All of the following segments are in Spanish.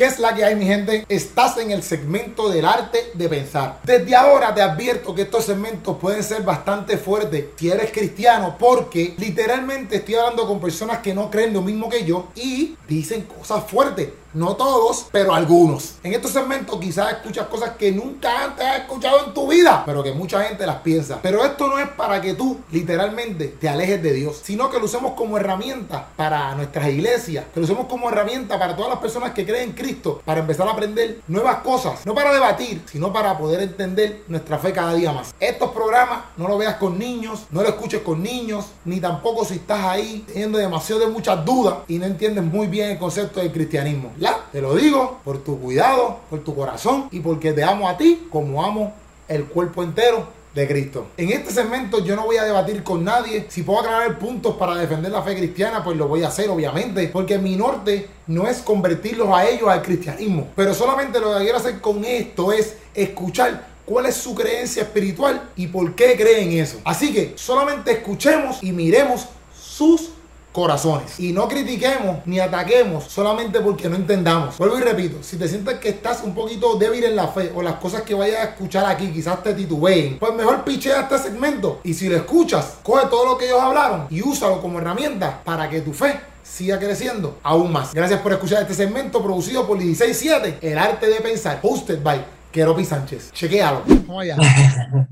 ¿Qué es la que hay, mi gente? Estás en el segmento del arte de pensar. Desde ahora te advierto que estos segmentos pueden ser bastante fuertes si eres cristiano, porque literalmente estoy hablando con personas que no creen lo mismo que yo y dicen cosas fuertes. No todos, pero algunos. En estos segmentos quizás escuchas cosas que nunca antes has escuchado en tu vida, pero que mucha gente las piensa. Pero esto no es para que tú literalmente te alejes de Dios, sino que lo usemos como herramienta para nuestras iglesias, que lo usemos como herramienta para todas las personas que creen en Cristo, para empezar a aprender nuevas cosas, no para debatir, sino para poder entender nuestra fe cada día más. Estos programas no lo veas con niños, no lo escuches con niños, ni tampoco si estás ahí teniendo demasiado de muchas dudas y no entiendes muy bien el concepto del cristianismo. Te lo digo por tu cuidado, por tu corazón y porque te amo a ti como amo el cuerpo entero de Cristo. En este segmento yo no voy a debatir con nadie. Si puedo aclarar puntos para defender la fe cristiana, pues lo voy a hacer, obviamente. Porque mi norte no es convertirlos a ellos al cristianismo. Pero solamente lo que quiero hacer con esto es escuchar cuál es su creencia espiritual y por qué creen eso. Así que solamente escuchemos y miremos sus corazones. Y no critiquemos ni ataquemos solamente porque no entendamos. Vuelvo y repito, si te sientes que estás un poquito débil en la fe o las cosas que vayas a escuchar aquí quizás te titubeen, pues mejor pichea este segmento y si lo escuchas, coge todo lo que ellos hablaron y úsalo como herramienta para que tu fe siga creciendo aún más. Gracias por escuchar este segmento producido por 167, El Arte de Pensar, hosted by Keropi Sánchez. Chequealo. Vamos allá.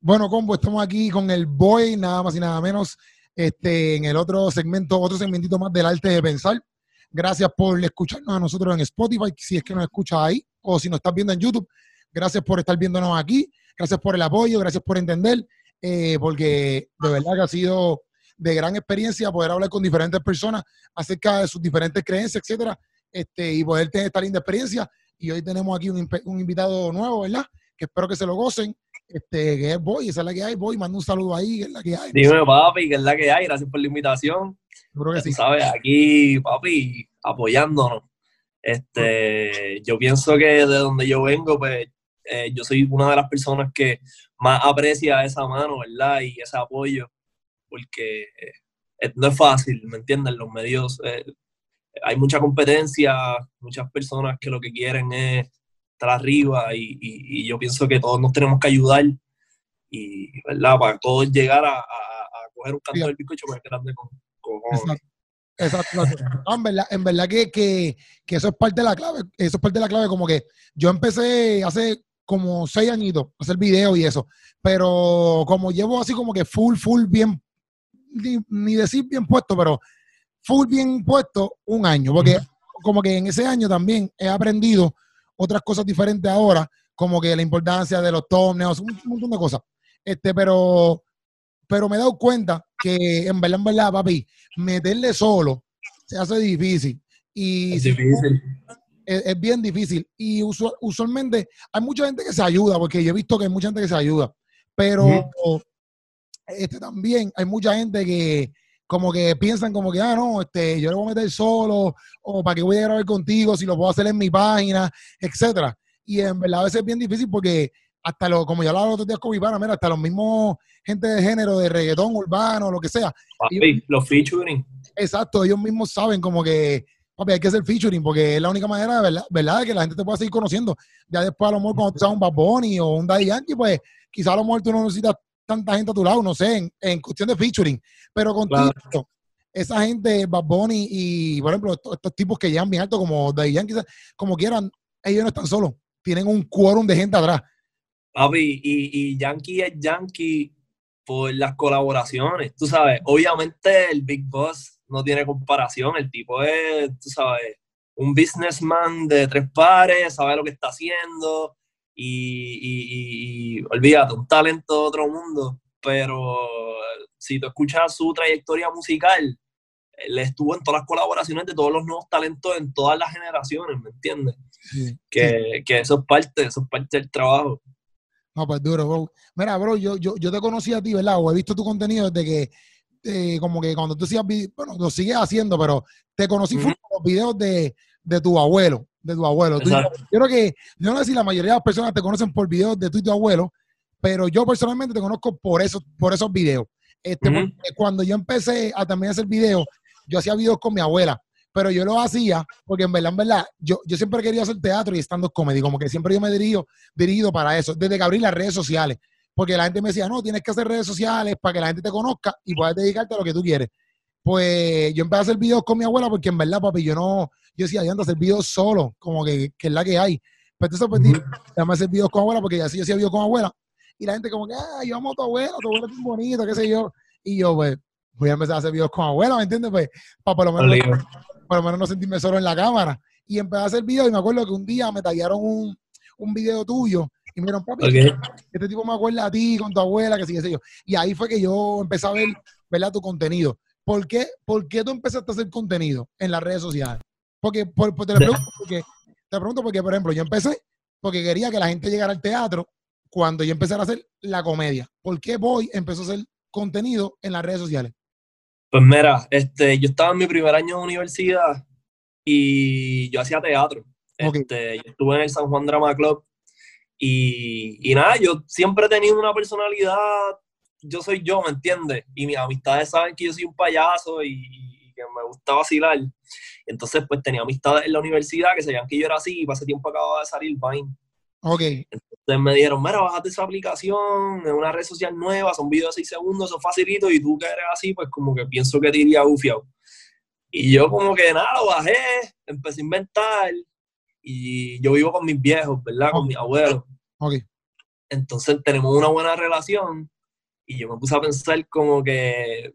bueno, combo, estamos aquí con el boy, nada más y nada menos este, en el otro segmento, otro segmentito más del arte de pensar. Gracias por escucharnos a nosotros en Spotify, si es que nos escuchas ahí, o si nos estás viendo en YouTube. Gracias por estar viéndonos aquí, gracias por el apoyo, gracias por entender, eh, porque de verdad que ha sido de gran experiencia poder hablar con diferentes personas acerca de sus diferentes creencias, etcétera, este, y poder tener esta linda experiencia. Y hoy tenemos aquí un, un invitado nuevo, ¿verdad? Que espero que se lo gocen este, que es Boy, esa es la que hay, Boy, manda un saludo ahí, que es la que hay. Dime, papi, que es la que hay, gracias por la invitación. Seguro que sí. Sabes, aquí, papi, apoyándonos. Este, yo pienso que de donde yo vengo, pues, eh, yo soy una de las personas que más aprecia esa mano, ¿verdad? Y ese apoyo, porque eh, no es fácil, ¿me entienden? Los medios, eh, hay mucha competencia, muchas personas que lo que quieren es estar arriba y, yo pienso que todos nos tenemos que ayudar y, ¿verdad? Para todos llegar a, coger un canto del bizcocho más grande con, Exacto. en verdad, en verdad que, que, eso es parte de la clave. Eso es parte de la clave. Como que yo empecé hace como seis añitos a hacer videos y eso. Pero como llevo así como que full, full bien, ni, decir bien puesto, pero full bien puesto un año. Porque como que en ese año también he aprendido otras cosas diferentes ahora, como que la importancia de los thumbnails, un, montón de cosas. Este, pero, pero me he dado cuenta que en verdad, en verdad, papi, meterle solo se hace difícil. Y es difícil. Es, bien difícil. Y usualmente hay mucha gente que se ayuda, porque yo he visto que hay mucha gente que se ayuda. Pero este, también hay mucha gente que, como que piensan como que, ah, no, este, yo le voy a meter solo, o para qué voy a grabar contigo, si lo puedo hacer en mi página, etcétera. Y en verdad a veces es bien difícil porque hasta lo, como ya hablaba los otros días con mi pana, mira, hasta los mismos gente de género, de reggaetón urbano, lo que sea. Papi, los featuring. Exacto, ellos mismos saben como que, papi, hay que hacer featuring porque es la única manera, de ¿verdad? ¿verdad? De que la gente te pueda seguir conociendo. Ya después a lo mejor cuando tú seas un Bad Bunny o un Daddy Yankee, pues quizás a lo mejor tú no necesitas tanta gente a tu lado, no sé, en, cuestión de featuring, pero contigo, esa gente, Bad Bunny y, por ejemplo, estos, tipos que llegan bien alto, como de Yankee, como quieran, ellos no están solos, tienen un quórum de gente atrás. Papi, y, y Yankee es Yankee por las colaboraciones, tú sabes, obviamente el Big Boss no tiene comparación, el tipo es, tú sabes, un businessman de tres pares, sabe lo que está haciendo, y, y, olvídate, un talento de otro mundo, pero si tú escuchas su trayectoria musical, él estuvo en todas las colaboraciones de todos los nuevos talentos en todas las generaciones, ¿me entiendes? Que, eso es parte, eso es parte del trabajo. No, pues duro, bro. Mira, bro, yo, yo, yo te conocí a ti, ¿verdad? O he visto tu contenido desde que, eh, como que cuando tú sigas, bueno, lo sigues haciendo, pero te conocí por los videos de, de tu abuelo de tu abuelo. yo creo que, yo no sé si la mayoría de las personas te conocen por videos de tu y tu abuelo, pero yo personalmente te conozco por, eso, por esos videos. Este, Cuando yo empecé a también hacer videos, yo hacía videos con mi abuela, pero yo lo hacía porque en verdad, en verdad, yo, yo siempre quería hacer teatro y estando comedy, como que siempre yo me dirijo, dirigido para eso, desde que abrí las redes sociales, porque la gente me decía, no, tienes que hacer redes sociales para que la gente te conozca y puedas dedicarte a lo que tú quieres. Pues yo empecé a hacer videos con mi abuela porque en verdad, papi, yo no, yo decía, yo ando a hacer videos solo, como que, que es la que hay. Pero te sorprendí, déjame hacer videos con abuela porque así yo hacía videos con abuela y la gente como que, ah, yo amo a tu abuela, tu abuela es muy bonito, qué sé yo. Y yo, pues, voy a empezar a hacer videos con abuela, ¿me entiendes? Pues, para por lo menos, por lo menos no sentirme solo en la cámara. Y empecé a hacer videos y me acuerdo que un día me tallaron un, un video tuyo y me dijeron, papi, este tipo me acuerda a ti, con tu abuela, que sí, qué sé yo. Y ahí fue que yo empecé a ver, ¿verdad? Tu contenido. ¿Por qué, ¿Por qué tú empezaste a hacer contenido en las redes sociales? Porque, por, te, pregunto porque, te pregunto porque, por ejemplo, yo empecé porque quería que la gente llegara al teatro cuando yo empecé a hacer la comedia. ¿Por qué Boy empezó a hacer contenido en las redes sociales? Pues mira, este, yo estaba en mi primer año de universidad y yo hacía teatro. Este, yo estuve en el San Juan Drama Club y, y, nada, yo siempre he tenido una personalidad, yo soy yo, ¿me entiendes? Y mis amistades saben que yo soy un payaso y, y que me gusta vacilar. Entonces, pues tenía amistades en la universidad que sabían que yo era así y ese tiempo acababa de salir Vine. Ok. Entonces me dijeron, mira, bájate esa aplicación, es una red social nueva, son videos de 6 segundos, son facilitos, y tú que eres así, pues como que pienso que te iría bufiado. Y yo como que nada, lo bajé, empecé a inventar, y yo vivo con mis viejos, ¿verdad? Con mis abuelos. Ok. Entonces tenemos una buena relación, y yo me puse a pensar como que,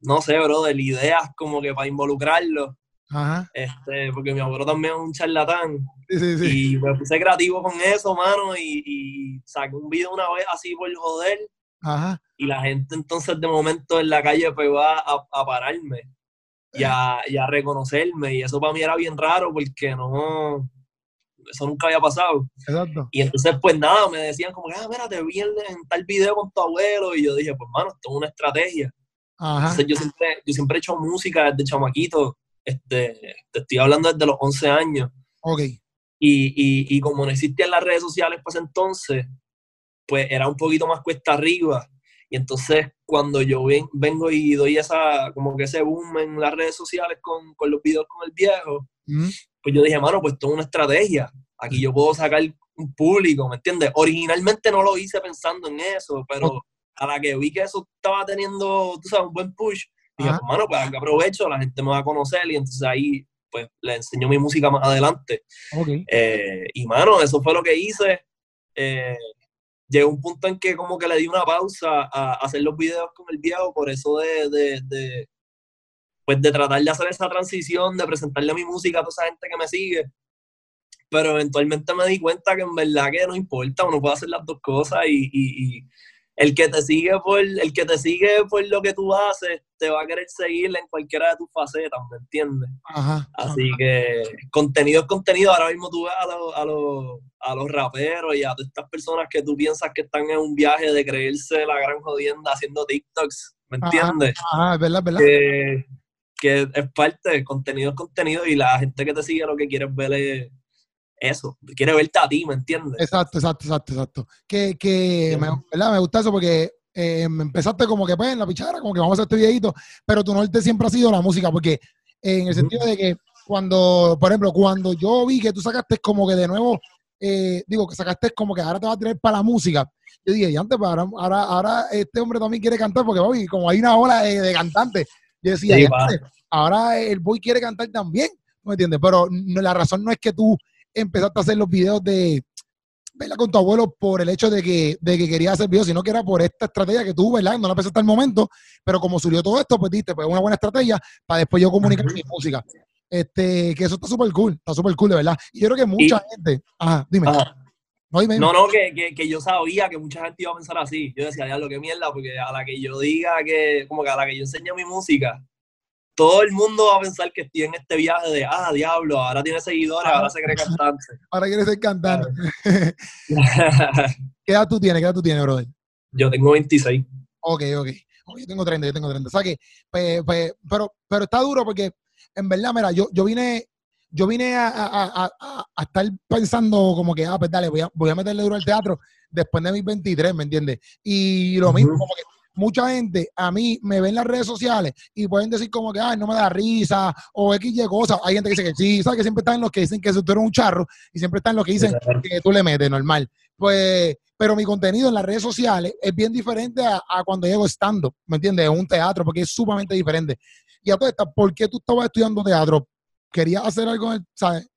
no sé, bro, de ideas como que para involucrarlo. Ajá. Este, porque mi abuelo también es un charlatán. Sí, sí, sí. Y me puse creativo con eso, mano, y, y saqué un video una vez así por joder. Ajá. Y la gente entonces de momento en la calle pegó a, a, pararme y a, y a, reconocerme. Y eso para mí era bien raro porque no, eso nunca había pasado. Exacto. Y entonces pues nada, me decían como, ah, mira, te vi en, tal video con tu abuelo. Y yo dije, pues mano, esto es una estrategia. Ajá. Entonces yo siempre, yo siempre he hecho música desde chamaquito. Este, te estoy hablando desde los 11 años. Ok. Y, y, y como no existían las redes sociales pues entonces, pues era un poquito más cuesta arriba. Y entonces cuando yo ven, vengo y doy esa, como que ese boom en las redes sociales con, con los videos con el viejo, pues yo dije, mano, pues esto es una estrategia. Aquí yo puedo sacar un público, ¿me entiendes? Originalmente no lo hice pensando en eso, pero a la que vi que eso estaba teniendo, tú sabes, un buen push, dije, pues, mano, pues que aprovecho, la gente me va a conocer y entonces ahí pues le enseñó mi música más adelante. Eh, y mano, eso fue lo que hice. Eh, llegó un punto en que como que le di una pausa a, hacer los videos con el viejo, por eso de, de, de, pues de tratar de hacer esa transición, de presentarle mi música a toda esa gente que me sigue. Pero eventualmente me di cuenta que en verdad que no importa, uno puede hacer las dos cosas y, y el que te sigue por el que te sigue por lo que tú haces te va a querer seguir en cualquiera de tus facetas ¿me entiendes? Ajá, así que contenido es contenido ahora mismo tú ves a, a, los, a los raperos y a todas estas personas que tú piensas que están en un viaje de creerse la gran jodienda haciendo TikToks ¿me entiendes? Ajá, es verdad, verdad. Que, que es parte del contenido es contenido y la gente que te sigue lo que quiere ver es eso, quiere verte a ti, ¿me entiendes? Exacto, exacto, exacto, exacto. Que, que me, ¿verdad? me gusta eso porque eh, empezaste como que pues en la pichara, como que vamos a hacer este videito, pero tu norte siempre ha sido la música, porque en el sentido de que cuando, por ejemplo, cuando yo vi que tú sacaste como que de nuevo, eh, digo, que sacaste como que ahora te vas a tirar para la música, yo dije, y antes, pues, ahora, ahora, ahora, este hombre también quiere cantar, porque como hay una ola de, cantantes, yo decía, ahora el boy quiere cantar también, ¿me entiendes? Pero la razón no es que tú empezaste a hacer los videos de, ¿verdad? Con tu abuelo por el hecho de que, de que quería hacer videos, sino que era por esta estrategia que tú, ¿verdad? No la pensaste al momento, pero como surgió todo esto, pues diste, pues una buena estrategia para después yo comunicar mi música. Este, que eso está súper cool, está súper cool, de verdad. Y yo creo que mucha gente, ajá, dime. No, no, que, que, que, yo sabía que mucha gente iba a pensar así. Yo decía, ya lo que mierda, porque a la que yo diga que, como que a la que yo enseño mi música, todo el mundo va a pensar que estoy en este viaje de, ah, diablo, ahora tiene seguidores, ahora se cree cantante. Ahora quiere ser cantante. ¿Qué edad tú tienes? ¿Qué edad tú tienes, brother? Yo tengo 26. Ok, ok. Yo tengo 30, yo tengo 30. O sea que, pues, pues, pero, pero está duro porque, en verdad, mira, yo, yo vine, yo vine a, a, a, a, estar pensando como que, ah, pues dale, voy a, voy a meterle duro al teatro después de mis 23, ¿me entiendes? Y lo mismo, como que mucha gente a mí me ve en las redes sociales y pueden decir como que, ay, no me da risa o X y cosas. Hay gente que dice que sí, ¿sabes? Que siempre están los que dicen que tú eres un charro y siempre están los que dicen que tú le metes normal. Pues, pero mi contenido en las redes sociales es bien diferente a, cuando llego estando, ¿me entiendes? En un teatro, porque es sumamente diferente. Y a todo esto, ¿por qué tú estabas estudiando teatro? ¿Querías hacer algo, ¿sabes?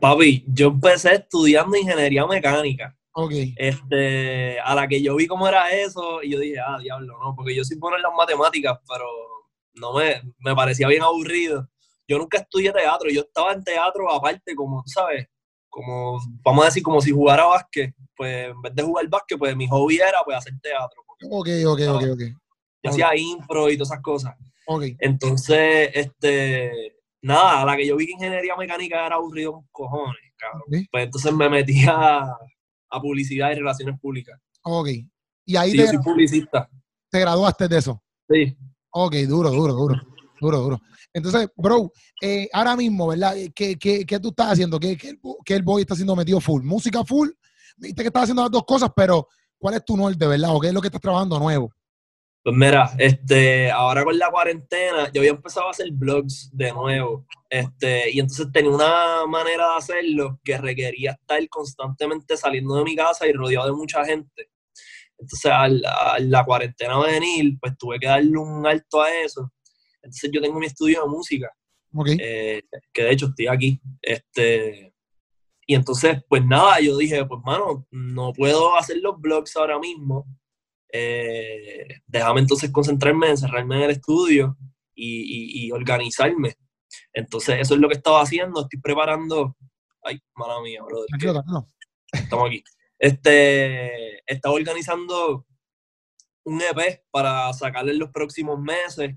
Papi, yo empecé estudiando ingeniería mecánica. Ok. Este, a la que yo vi cómo era eso, y yo dije, ah, diablo, no, porque yo sí bueno en las matemáticas, pero no me, me parecía bien aburrido. Yo nunca estudié teatro, yo estaba en teatro aparte, como, sabes, como, vamos a decir, como si jugara básquet, pues en vez de jugar básquet, pues mi hobby era pues hacer teatro. Ok, ok, ok, ok. Yo hacía impro y todas esas cosas. Ok. Entonces, este, nada, la que yo vi que ingeniería mecánica era aburrido con cojones, cabrón. Pues entonces me metí a, publicidad y relaciones públicas. Ok. Y ahí te, yo soy publicista. ¿Te graduaste de eso? Sí. Ok, duro, duro, duro. Duro, duro. Entonces, bro, eh, ahora mismo, ¿verdad? ¿Qué, qué, qué tú estás haciendo? ¿Qué, qué, el boy está haciendo metido full? ¿Música full? Viste que estás haciendo las dos cosas, pero ¿cuál es tu norte, verdad? ¿O qué es lo que estás trabajando nuevo? Pues mira, este, ahora con la cuarentena, yo había empezado a hacer blogs de nuevo. Este, y entonces tenía una manera de hacerlo que requería estar constantemente saliendo de mi casa y rodeado de mucha gente. Entonces, a la, cuarentena venir, pues tuve que darle un alto a eso. Entonces, yo tengo mi estudio de música, eh, que de hecho estoy aquí. Este, y entonces, pues nada, yo dije, pues mano, no puedo hacer los blogs ahora mismo eh, déjame entonces concentrarme, encerrarme en el estudio y, organizarme. Entonces, eso es lo que estaba haciendo. Estoy preparando. Ay, mala mía, brother. Estamos aquí. Este, estaba organizando un EP para sacarle en los próximos meses.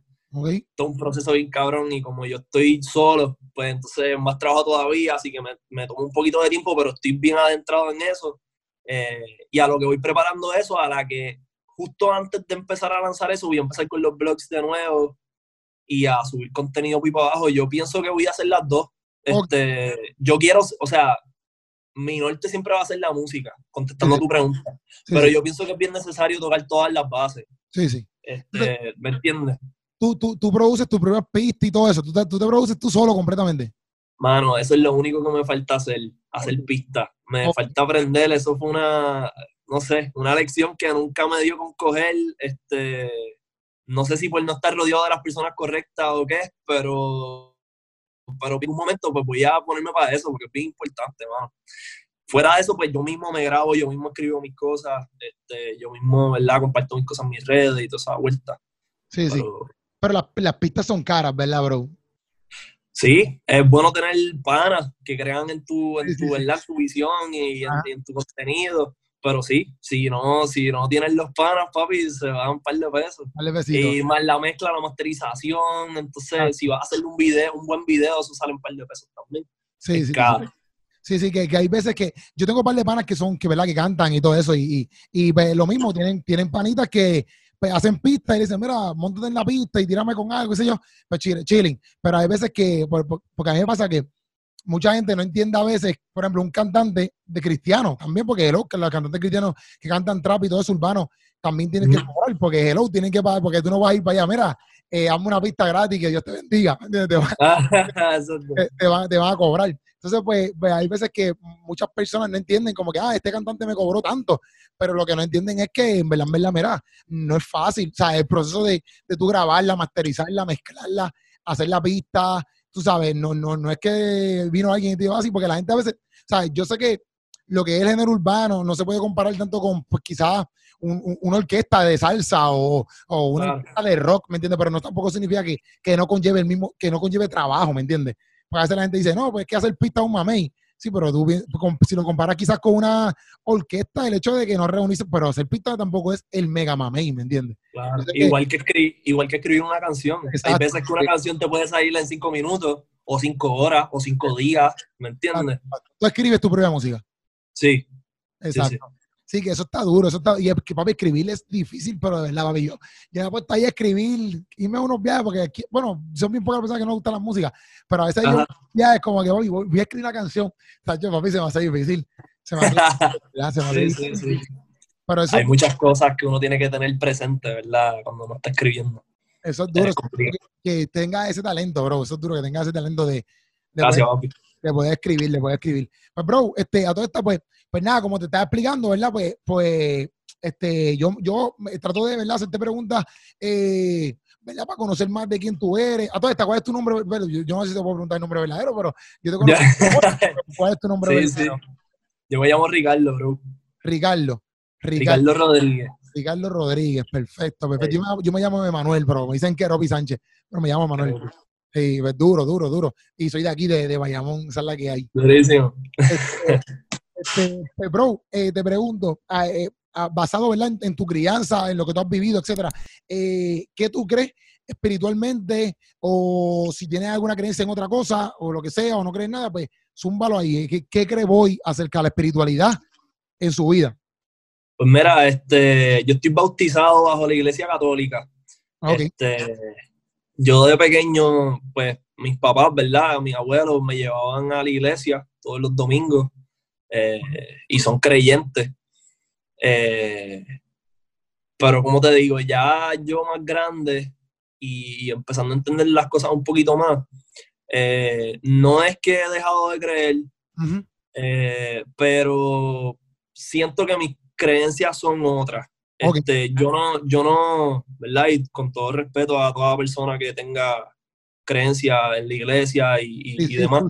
Todo un proceso bien cabrón y como yo estoy solo, pues entonces más trabajo todavía, así que me, me tomo un poquito de tiempo, pero estoy bien adentrado en eso. Eh, y a lo que voy preparando eso, a la que justo antes de empezar a lanzar eso, voy a empezar con los blogs de nuevo y a subir contenido pipa abajo. Yo pienso que voy a hacer las dos. Este, yo quiero, o sea, mi norte siempre va a ser la música, contestando tu pregunta. pero yo pienso que es bien necesario tocar todas las bases. Sí, sí. Este, ¿Me entiendes? Tú, tú, tú, produces tu propia pista y todo eso. Tú te, tú te produces tú solo completamente. Mano, eso es lo único que me falta hacer, hacer pista. Me falta aprender, eso fue una, no sé, una lección que nunca me dio con coger, este, no sé si por no estar rodeado de las personas correctas o qué, pero, pero en un momento pues voy a ponerme para eso, porque es bien importante, mano. Fuera de eso, pues yo mismo me grabo, yo mismo escribo mis cosas, este, yo mismo, ¿verdad? Comparto mis cosas en mis redes y toda esa vuelta. Sí, sí. Pero las, las pistas son caras, ¿verdad, bro? Sí, es bueno tener panas que crean en tu, en tu, ¿verdad? tu visión y en, tu contenido. Pero sí, si no, si no tienes los panas, papi, se van un par de pesos. y más la mezcla, la masterización. Entonces, si vas a hacer un video, un buen video, eso sale un par de pesos también. Sí, sí. Sí, sí, que, hay veces que yo tengo un par de panas que son, que verdad, que cantan y todo eso, y, y, pues, lo mismo, tienen, tienen panitas que, pues, hacen pistas y dicen, mira, montate en la pista y tírame con algo, qué sé yo, pues chilling. Pero hay veces que, porque a mí me pasa que mucha gente no entiende a veces, por ejemplo, un cantante de cristiano, también porque hello, que los cantantes cristianos que cantan trap y todo eso urbano, también tienen que cobrar, porque hello, tienen que pagar, porque tú no vas a ir para allá, mira, eh, hazme una pista gratis, que Dios te bendiga, te, van, te, van, a cobrar. Entonces, pues, pues, hay veces que muchas personas no entienden como que, ah, este cantante me cobró tanto, pero lo que no entienden es que, en verdad, en verdad, mira, no es fácil. O sea, el proceso de, de tú grabarla, masterizarla, mezclarla, hacer la pista, tú sabes, no, no, no es que vino alguien y te dijo así, porque la gente a veces, ¿sabes? Yo sé que lo que es el género urbano no se puede comparar tanto con, pues quizás, una orquesta de salsa o, una orquesta de rock, ¿me entiendes? Pero no tampoco significa que, que, no conlleve el mismo, que no conlleve trabajo, ¿me entiendes? Porque a veces la gente dice, no, pues es que hacer pista un mamey. Sí, pero tú, si lo comparas quizás con una orquesta, el hecho de que no reunirse, pero hacer pista tampoco es el mega mamey, ¿me entiendes? Claro, igual, que escribir, igual que escribir una canción. Hay veces que una canción te puede salir en cinco minutos, o cinco horas, o cinco días, ¿me entiendes? Tú escribes tu propia música. Sí. Exacto. Sí, que eso está duro, eso está, y es que papi, escribir es difícil, pero de verdad, papi, yo, yo me puesto ahí a escribir, irme a unos viajes, porque, aquí, bueno, son bien pocas personas que no gustan la música, pero a veces hay viajes como que voy, voy, a escribir una canción, yo, papi, se me hace difícil, se me hace, se me hace sí, difícil. Sí, sí. Pero hay muchas cosas que uno tiene que tener presente, ¿verdad? Cuando uno está escribiendo. Eso es duro, que, tenga ese talento, bro. Eso es duro, que tenga ese talento de, de, Gracias, poder, de poder escribir, de poder escribir. Pues, bro, este, a toda esta, pues, pues nada, como te estaba explicando, ¿verdad? Pues, pues, este, yo, yo trato de, ¿verdad? Hacerte preguntas, eh, ¿verdad? Para conocer más de quién tú eres. A toda esta, ¿cuál es tu nombre? Yo, yo no sé si te puedo preguntar el nombre verdadero, pero yo te conozco. ¿Cuál es tu nombre verdadero? Yo me llamo Ricardo, bro. Ricardo. Ricardo, Rodríguez. Ricardo Rodríguez, perfecto, perfecto. Yo, me, llamo Emanuel, pero me dicen que Ropi Sánchez, pero me llamo Manuel. Sí, pues, duro, duro, duro. Y soy de aquí, de, de Bayamón, esa es la que hay. Durísimo. Este, este, este, bro, eh, te pregunto, ah, eh, ah, basado En, tu crianza, en lo que tú has vivido, etcétera, eh, ¿qué tú crees espiritualmente o si tienes alguna creencia en otra cosa o lo que sea o no crees nada, pues zúmbalo ahí. ¿Qué, qué cree hoy acerca de la espiritualidad en su vida? Pues mira, este, yo estoy bautizado bajo la iglesia católica. Este, yo de pequeño, pues mis papás, ¿verdad? Mis abuelos me llevaban a la iglesia todos los domingos eh, y son creyentes. Eh, pero como te digo, ya yo más grande y, empezando a entender las cosas un poquito más, eh, no es que he dejado de creer, pero siento que mis creencias son otras. Este, yo no, yo no, ¿verdad? Y con todo respeto a toda persona que tenga creencia en la iglesia y, demás,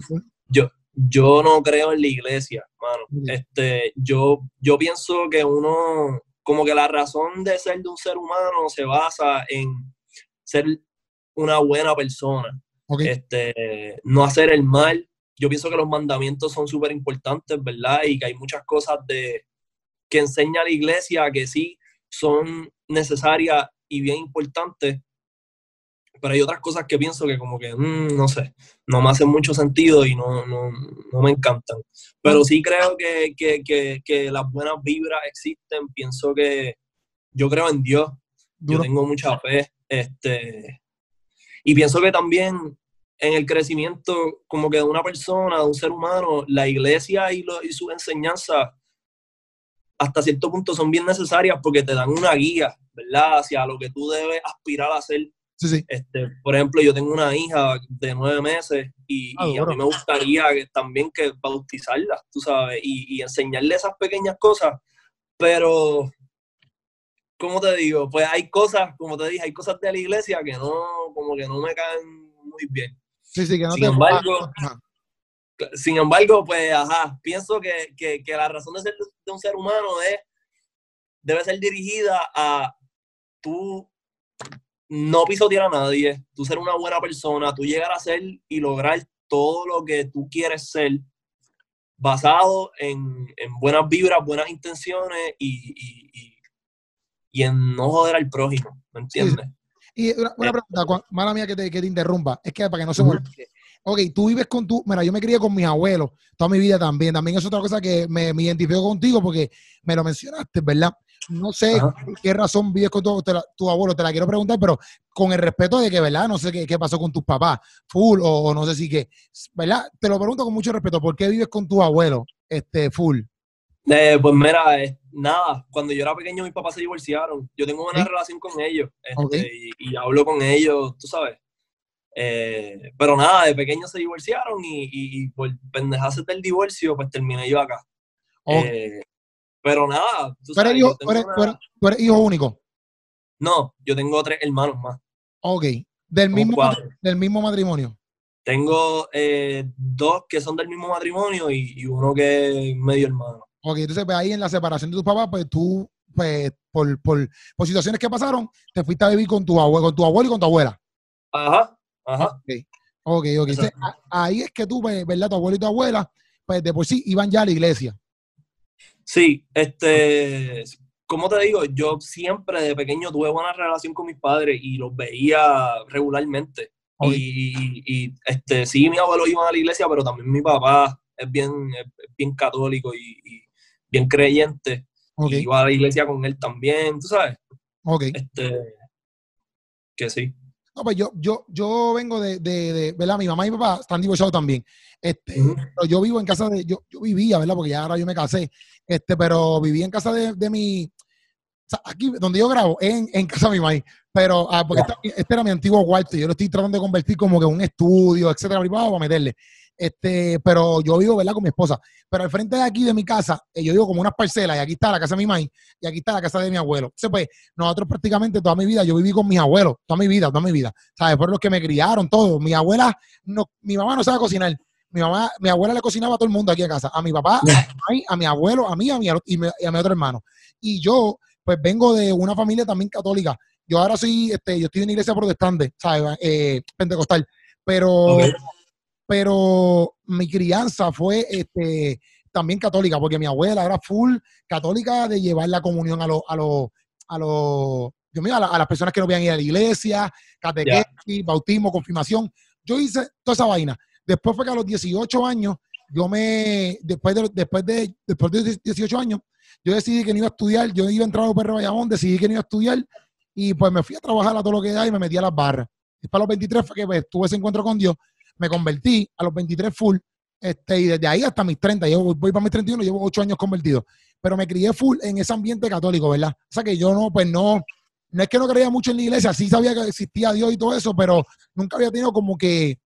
yo, yo no creo en la iglesia, mano. Este, yo, yo pienso que uno, como que la razón de ser de un ser humano se basa en ser una buena persona. Este, no hacer el mal. Yo pienso que los mandamientos son súper importantes, ¿verdad? Y que hay muchas cosas de, que enseña la iglesia que sí son necesarias y bien importantes, pero hay otras cosas que pienso que como que, mm, no sé, no me hacen mucho sentido y no, no, no me encantan. Pero sí creo que, que, que, que, las buenas vibras existen, pienso que yo creo en Dios, yo tengo mucha fe, este, y pienso que también en el crecimiento como que de una persona, de un ser humano, la iglesia y, lo, y sus enseñanzas hasta cierto punto son bien necesarias porque te dan una guía, ¿verdad? Hacia lo que tú debes aspirar a hacer. Sí, sí. Este, por ejemplo, yo tengo una hija de nueve meses y, ah, a mí me gustaría que, también que bautizarla, tú sabes, y, enseñarle esas pequeñas cosas, pero, ¿cómo te digo? Pues hay cosas, como te dije, hay cosas de la iglesia que no, como que no me caen muy bien. Sí, sí, que no Sin embargo, sin embargo, pues, ajá, pienso que, la razón de ser de un ser humano es, debe ser dirigida a tú no pisotear a nadie, tú ser una buena persona, tú llegar a ser y lograr todo lo que tú quieres ser basado en, buenas vibras, buenas intenciones y, en no joder al prójimo, ¿me entiendes? Y una, eh, pregunta, mala mía que te, que te interrumpa, es que para que no se me ok, tú vives con tu, mira, yo me crié con mis abuelos toda mi vida también, también es otra cosa que me, me identifico contigo porque me lo mencionaste, ¿verdad? No sé qué razón vives con tu, tu, abuelo, te la quiero preguntar, pero con el respeto de que, ¿verdad? No sé qué, qué pasó con tus papás, full, o, no sé si qué, ¿verdad? Te lo pregunto con mucho respeto, ¿por qué vives con tu abuelo, este, full? Eh, pues mira, nada, cuando yo era pequeño mis papás se divorciaron, yo tengo una relación con ellos este, y, y, hablo con ellos, tú sabes, eh, pero nada, de pequeños se divorciaron y, y, por pendejadas del divorcio, pues terminé yo acá. Eh, pero nada. ¿Tú, eres hijo, único? No, yo tengo tres hermanos más. Ok. ¿Del, mismo, del mismo matrimonio? Tengo eh, dos que son del mismo matrimonio y, uno que es medio hermano. Ok, entonces pues, ahí en la separación de tus papás, pues tú, pues, por, por, por situaciones que pasaron, te fuiste a vivir con tu abuelo, con tu abuelo y con tu abuela. Ajá, Ajá. Ok, ok. ahí es que tú, pues, ¿verdad? Tu abuelo y tu abuela, pues de por sí iban ya a la iglesia. Sí, este, como te digo, yo siempre de pequeño tuve buena relación con mis padres y los veía regularmente. Y, este, sí, mi abuelo iba a la iglesia, pero también mi papá es bien, bien católico y, bien creyente. Y iba a la iglesia con él también, ¿tú sabes? Ok. Este, que sí. No, pues yo, yo, yo vengo de, de, ¿verdad? Mi mamá y mi papá están divorciados también. Este, pero yo vivo en casa de, yo, yo vivía, ¿verdad? Porque ya ahora yo me casé. Este, pero vivía en casa de, de mi, aquí donde yo grabo, en, en casa de mi maíz. Pero, ah, porque este, este, era mi antiguo cuarto, yo lo estoy tratando de convertir como que un estudio, etcétera, privado, para meterle. Este, pero yo vivo, ¿verdad? Con mi esposa. Pero al frente de aquí de mi casa, eh, yo vivo como unas parcelas, y aquí está la casa de mi maíz, y aquí está la casa de mi abuelo. Entonces, pues, nosotros prácticamente toda mi vida, yo viví con mis abuelos, toda mi vida, toda mi vida. ¿Sabes? Fueron los que me criaron, todo. Mi abuela, no, mi mamá no sabe cocinar. Mi mamá, mi abuela le cocinaba a todo el mundo aquí en casa. A mi papá, a mi, a mi abuelo, a mí, a mi, y, a mi otro hermano. Y yo, pues vengo de una familia también católica. Yo ahora soy, este, yo estoy en iglesia protestante, ¿sabes? Eh, pentecostal. Pero, pero mi crianza fue este, también católica, porque mi abuela era full católica de llevar la comunión a los, a los, a los, a, las personas que no veían ir a la iglesia, catequesis, bautismo, confirmación. Yo hice toda esa vaina. Después fue que a los 18 años, yo me, después de, después de, después de 18 años, yo decidí que no iba a estudiar, yo iba a entrar a Perro Bayamón, decidí que no iba a estudiar y pues me fui a trabajar a todo lo que da y me metí a las barras. Y para los 23 fue que pues, tuve ese encuentro con Dios, me convertí a los 23 full este, y desde ahí hasta mis 30, yo voy para mis 31, llevo 8 años convertido, pero me crié full en ese ambiente católico, ¿verdad? O sea que yo no, pues no, no es que no creía mucho en la iglesia, sí sabía que existía Dios y todo eso, pero nunca había tenido como que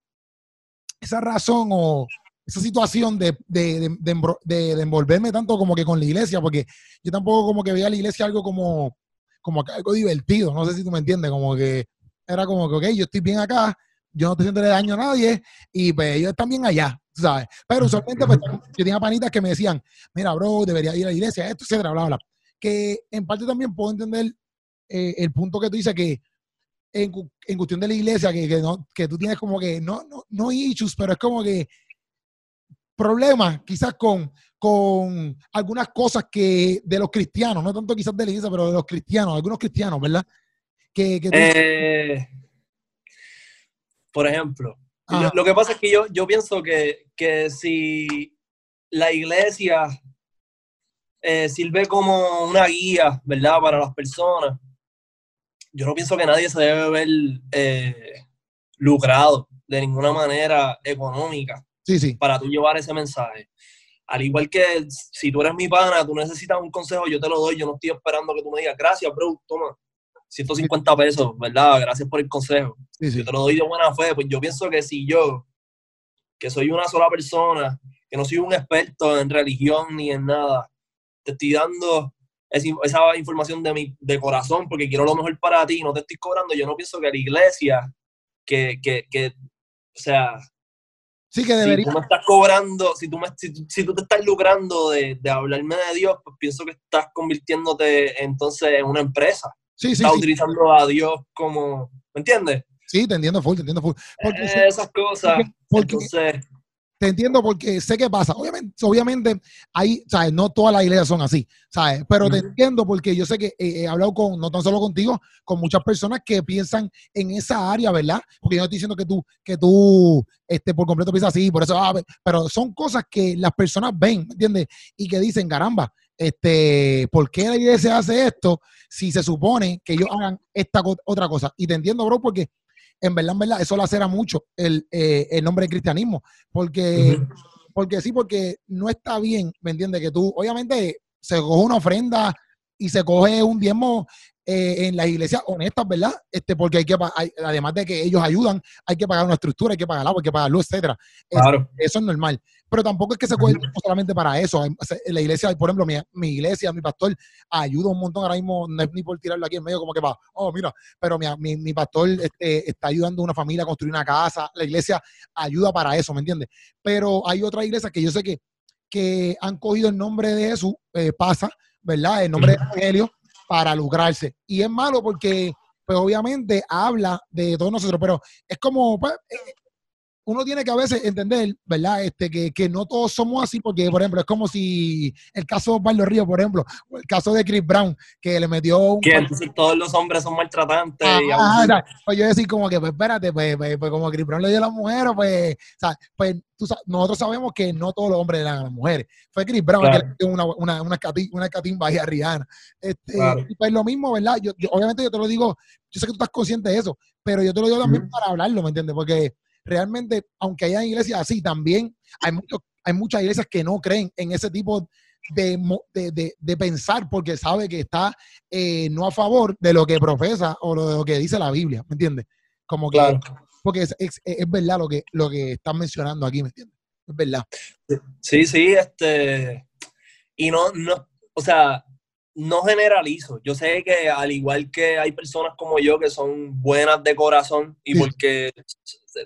esa razón o, esa situación de, de, de, envolverme tanto como que con la iglesia, porque yo tampoco como que veía la iglesia algo como, como algo divertido, no sé si tú me entiendes, como que era como que, ok, yo estoy bien acá, yo no estoy haciendo daño a nadie y pues ellos están bien allá, ¿sabes? Pero usualmente pues, yo tenía panitas que me decían, mira, bro, debería ir a la iglesia, esto, etcétera, bla, bla. Que en parte también puedo entender eh, el punto que tú dices que en, en cuestión de la iglesia, que, que, no, que tú tienes como que, no, no, no issues, pero es como que problemas quizás con, con algunas cosas que de los cristianos, no tanto quizás de la iglesia, pero de los cristianos, algunos cristianos, ¿verdad? Que, eh, por ejemplo, lo, que pasa es que yo, yo pienso que, que si la iglesia eh, sirve como una guía, ¿verdad? Para las personas, yo no pienso que nadie se debe ver eh, lucrado de ninguna manera económica Sí, sí. Para tú llevar ese mensaje. Al igual que si tú eres mi pana, tú necesitas un consejo, yo te lo doy. Yo no estoy esperando que tú me digas, gracias, bro, toma 150 pesos, ¿verdad? Gracias por el consejo. Yo te lo doy de buena fe. Pues yo pienso que si yo, que soy una sola persona, que no soy un experto en religión ni en nada, te estoy dando esa información de mi de corazón porque quiero lo mejor para ti, no te estoy cobrando. Yo no pienso que la iglesia, que, que, que o sea, Sí, que debería. Si tú me estás cobrando, si tú, me, si, tú te estás lucrando de, de, hablarme de Dios, pues pienso que estás convirtiéndote entonces en una empresa. Sí, sí. Estás utilizando a Dios como. ¿Me entiendes? Sí, te entiendo full, te entiendo full. esas cosas. entonces, te entiendo porque sé qué pasa. Obviamente, obviamente, ahí, ¿sabes? No todas las iglesias son así, ¿sabes? Pero te entiendo porque yo sé que he hablado con, no tan solo contigo, con muchas personas que piensan en esa área, ¿verdad? Porque yo no estoy diciendo que tú, que tú, este, por completo piensas así, por eso, ah, pero son cosas que las personas ven, ¿me entiendes? Y que dicen, caramba, este, ¿por qué la iglesia hace esto si se supone que ellos hagan esta otra cosa? Y te entiendo, bro, porque en verdad, en verdad, eso acera mucho el, eh, el nombre de cristianismo. Porque, porque sí, porque no está bien, ¿me entiendes? Que tú, obviamente, se coge una ofrenda y se coge un diezmo eh, en las iglesias honestas, ¿verdad? Este, porque hay que, además de que ellos ayudan, hay que pagar una estructura, hay que pagar agua, hay que pagar luz, etcétera. Claro. Eso, es normal. Pero tampoco es que se coge solamente para eso. En la iglesia, por ejemplo, mi, mi, iglesia, mi pastor, ayuda un montón ahora mismo, no es ni por tirarlo aquí en medio, como que va, oh, mira, pero mi, mi, mi pastor este, está ayudando a una familia a construir una casa. La iglesia ayuda para eso, ¿me entiendes? Pero hay otras iglesias que yo sé que, que han cogido el nombre de Jesús, eh, pasa, ¿verdad? El nombre de Evangelio para lucrarse. Y es malo porque, pues obviamente habla de todos nosotros, pero es como, pues, eh, uno tiene que a veces entender, ¿verdad? Este, que, que, no todos somos así, porque, por ejemplo, es como si el caso de Osvaldo Río, por ejemplo, o el caso de Chris Brown, que le metió un... Que entonces todos los hombres son maltratantes. Ah, y pues yo decir como que, pues espérate, pues, pues, pues, como Chris Brown le dio a la mujer, pues, o sea, pues tú, nosotros sabemos que no todos los hombres le dan a las mujeres. Fue Chris Brown que le dio una, una, una, una catimba ahí a Rihanna. Este, Pues lo mismo, ¿verdad? Yo, obviamente yo te lo digo, yo sé que tú estás consciente de eso, pero yo te lo digo también para hablarlo, ¿me entiendes? Porque realmente, aunque haya iglesias así, también hay, mucho, hay muchas iglesias que no creen en ese tipo de, pensar porque sabe que está eh, no a favor de lo que profesa o de lo que dice la Biblia, ¿me entiendes? Como que, porque es, verdad lo que, lo que están mencionando aquí, ¿me entiendes? Es verdad. Sí, sí, este, y no, no, o sea, no generalizo. Yo sé que al igual que hay personas como yo que son buenas de corazón y porque,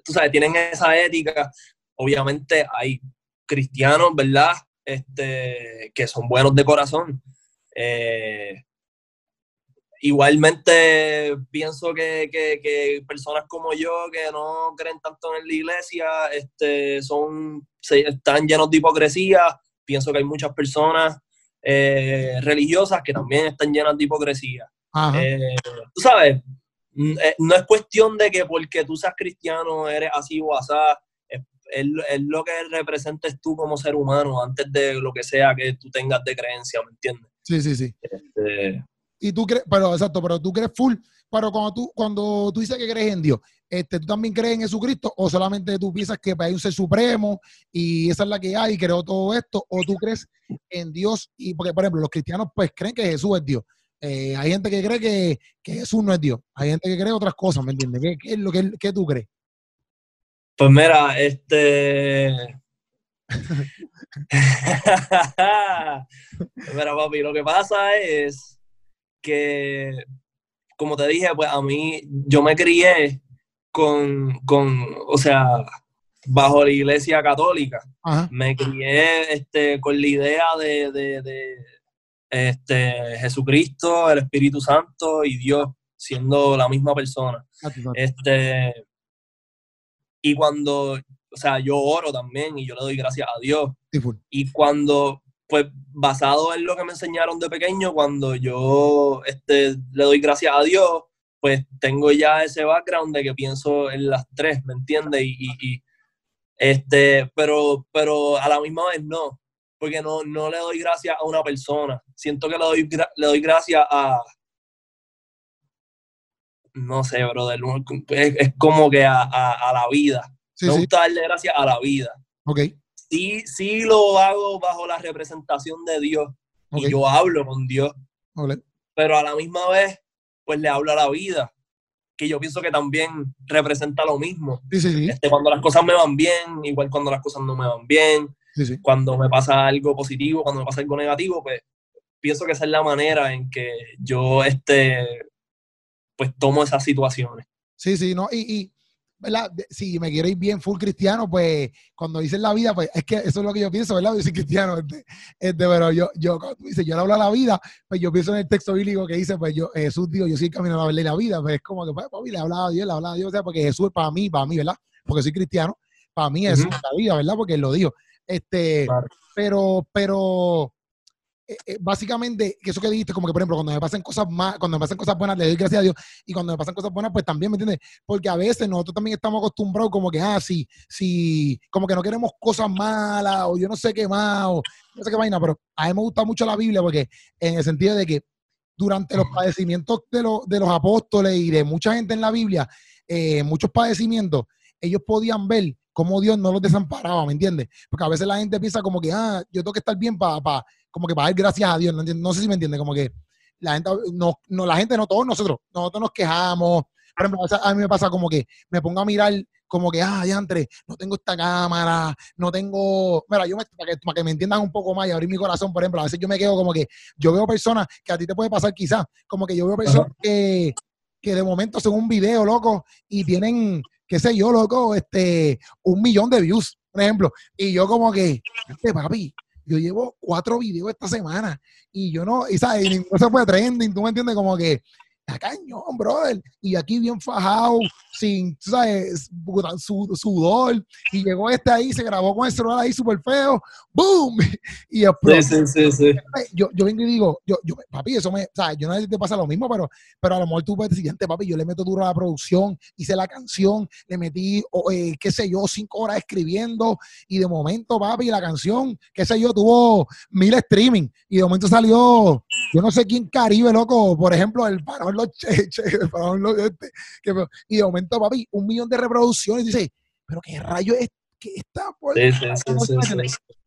tú sabes, tienen esa ética, obviamente hay cristianos, ¿verdad? Este, que son buenos de corazón. Eh, igualmente pienso que, personas como yo que no creen tanto en la iglesia este, son, están llenos de hipocresía. Pienso que hay muchas personas eh, religiosas que también están llenas de hipocresía. Eh, tú sabes, no es cuestión de que porque tú seas cristiano eres así o asá, es, lo que representes tú como ser humano antes de lo que sea que tú tengas de creencia, ¿me entiendes? Sí, sí, sí. Este, y tú crees, pero exacto, pero tú crees full, pero cuando tú, cuando tú dices que crees en Dios, este, ¿tú también crees en Jesucristo o solamente tú piensas que hay un ser supremo y esa es la que hay y creó todo esto? ¿O tú crees en Dios? Y porque, por ejemplo, los cristianos pues creen que Jesús es Dios. Eh, hay gente que cree que, Jesús no es Dios. Hay gente que cree otras cosas, ¿me entiendes? ¿Qué, es lo que, que tú crees? Pues mira, este. mira, papi, lo que pasa es que, como te dije, pues a mí, yo me crié con, o sea, bajo la iglesia católica. Me crié este, con la idea de, de, este, Jesucristo, el Espíritu Santo y Dios siendo la misma persona. Ah, este, y cuando, o sea, yo oro también y yo le doy gracias a Dios. Y cuando, pues basado en lo que me enseñaron de pequeño, cuando yo este, le doy gracias a Dios, pues tengo ya ese background de que pienso en las tres, ¿me entiendes? Y, este, pero, pero a la misma vez no, porque no, no le doy gracias a una persona. Siento que le doy, le doy gracias a, no sé, brother, es, es como que a, la vida. me gusta darle gracias a la vida. Ok. Sí, sí lo hago bajo la representación de Dios. Y yo hablo con Dios. Pero a la misma vez, pues le hablo a la vida. Que yo pienso que también representa lo mismo. Este, cuando las cosas me van bien, igual cuando las cosas no me van bien. Cuando me pasa algo positivo, cuando me pasa algo negativo, pues pienso que esa es la manera en que yo este, pues tomo esas situaciones. Sí, sí, no, y, y ¿verdad? Si me quiero ir bien full cristiano, pues cuando dicen la vida, pues es que eso es lo que yo pienso, ¿verdad? Yo soy cristiano, este, este, pero yo, yo, cuando dice, yo le hablo a la vida, pues yo pienso en el texto bíblico que dice, pues yo, Jesús dijo, yo soy el camino a la verdad y la vida, pues es como que, pues, papi, le hablaba a Dios, le hablaba a Dios, o sea, porque Jesús es para mí, para mí, ¿verdad? Porque soy cristiano, para mí es la vida, ¿verdad? Porque él lo dijo. Este, pero, pero, eh, eh, básicamente, eso que dijiste, como que por ejemplo, cuando me pasan cosas más, cuando me pasan cosas buenas, le doy gracias a Dios, y cuando me pasan cosas buenas, pues también, ¿me entiendes? Porque a veces nosotros también estamos acostumbrados como que, ah, sí, sí, como que no queremos cosas malas, o yo no sé qué más, o no sé qué vaina, pero a mí me gusta mucho la Biblia porque en el sentido de que durante los padecimientos de, de los apóstoles y de mucha gente en la Biblia, eh, muchos padecimientos, ellos podían ver cómo Dios no los desamparaba, ¿me entiendes? Porque a veces la gente piensa como que, ah, yo tengo que estar bien para como que para dar gracias a Dios, no, no sé si me entiende, como que la gente, no, no, la gente no, todos nosotros, nosotros nos quejamos, por ejemplo, a mí me pasa como que me pongo a mirar como que, ah, ya entre, no tengo esta cámara, no tengo, mira, yo me, para, que, para que me entiendan un poco más y abrir mi corazón, por ejemplo, a veces yo me quedo como que, yo veo personas que a ti te puede pasar quizás, como que yo veo personas que, que de momento hacen un video, loco, y tienen, qué sé yo, loco, este, un millón de views, por ejemplo, y yo como que, este papi, yo llevo cuatro videos esta semana y yo no, y sabes, y ninguno se fue trending, tú me entiendes, como que a cañón, brother. Y aquí bien fajado, sin, ¿sabes? Sudor. Y llegó este ahí, se grabó con el celular ahí súper feo. ¡Boom! Y después, sí, sí, sí, Yo, yo vengo y digo, yo, yo, papi, eso me, ¿sabes? Yo no sé si te pasa lo mismo, pero, pero a lo mejor tú puedes decir, papi, yo le meto duro a la producción, hice la canción, le metí, eh, qué sé yo, cinco horas escribiendo. Y de momento, papi, la canción, qué sé yo, tuvo mil streaming. Y de momento salió, yo no sé quién Caribe, loco, por ejemplo, el los este, y de momento, papi, un millón de reproducciones. Y dice, pero qué rayo es que está por.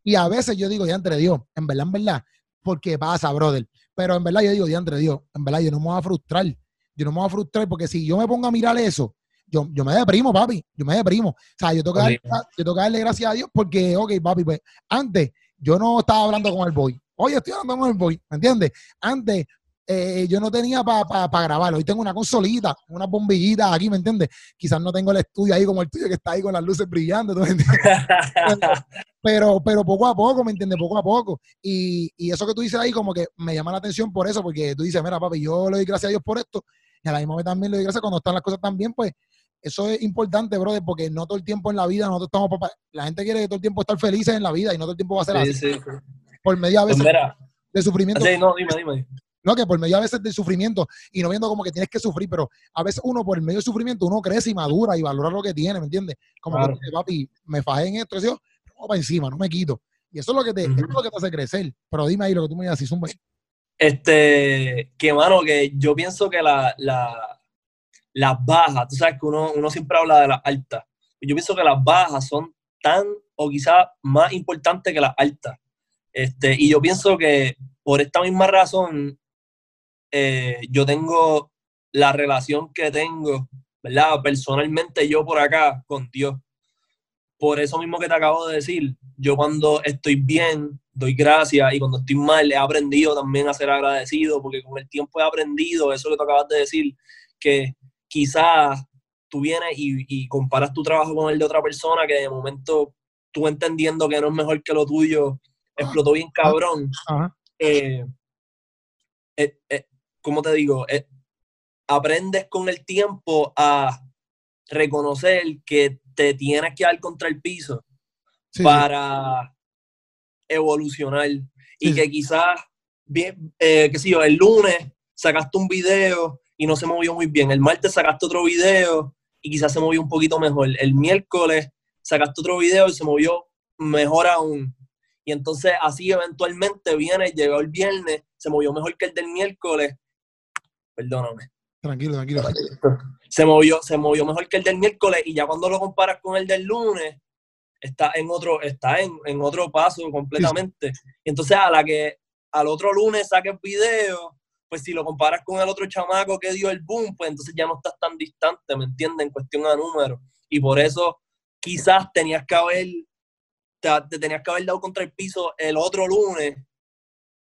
Y a veces yo digo, ya entre Dios, en verdad, en verdad, porque pasa, brother. Pero en verdad yo digo, ya entre Dios, en verdad yo no me voy a frustrar. Yo no me voy a frustrar porque si yo me pongo a mirar eso, yo, yo me deprimo, papi. Yo me deprimo. O sea, yo tengo, que darle, yo tengo que darle gracias a Dios porque, ok, papi, pues antes yo no estaba hablando con el boy. Hoy estoy hablando con el boy, ¿me entiendes? Antes eh, yo no tenía para pa, grabar. Hoy tengo una consolita, una bombillita aquí, ¿me entiendes? Quizás no tengo el estudio ahí como el tuyo que está ahí con las luces brillando, ¿tú me entiendes? pero, pero poco a poco, ¿me entiendes? Poco a poco. Y, y, eso que tú dices ahí como que me llama la atención por eso, porque tú dices, mira, papi, yo le doy gracias a Dios por esto, y a la misma vez también le doy gracias cuando están las cosas tan bien, pues eso es importante, brother, porque no todo el tiempo en la vida nosotros estamos para... La gente quiere todo el tiempo estar felices en la vida y no todo el tiempo va a ser así. Por medio a pues veces de sufrimiento. Sí, no, dime, dime. No, que por medio a veces de sufrimiento y no viendo como que tienes que sufrir, pero a veces uno por el medio de sufrimiento uno crece y madura y valora lo que tiene, ¿me entiendes? Como que, papi, me fajé en esto, y yo, para encima, no me quito. Y eso es lo que te, es lo que te hace crecer. Pero dime ahí lo que tú me digas, si son Este, que mano, que yo pienso que la, la, las bajas, tú sabes que uno, uno siempre habla de las altas. Yo pienso que las bajas son tan o quizás más importantes que las altas. Este, y yo pienso que por esta misma razón, eh, yo tengo la relación que tengo, ¿verdad? Personalmente yo por acá con Dios. Por eso mismo que te acabo de decir, yo cuando estoy bien, doy gracias y cuando estoy mal, he aprendido también a ser agradecido, porque con el tiempo he aprendido eso que tú acabas de decir, que quizás tú vienes y, comparas tu trabajo con el de otra persona que de momento tú entendiendo que no es mejor que lo tuyo, explotó bien cabrón. Eh, eh, eh, ¿Cómo te digo? aprendes con el tiempo a reconocer que te tienes que dar contra el piso para evolucionar. Y que quizás, bien, qué sé yo, el lunes sacaste un video y no se movió muy bien. El martes sacaste otro video y quizás se movió un poquito mejor. El miércoles sacaste otro video y se movió mejor aún. Y entonces así eventualmente viene, llegó el viernes, se movió mejor que el del miércoles. Perdóname. Tranquilo, tranquilo. Se movió, se movió mejor que el del miércoles y ya cuando lo comparas con el del lunes, está en otro, está en, otro paso completamente. Y entonces a la que al otro lunes saques video, pues si lo comparas con el otro chamaco que dio el boom, pues entonces ya no estás tan distante, ¿me entiendes? En cuestión a números. Y por eso quizás tenías que haber, te, tenías que haber dado contra el piso el otro lunes,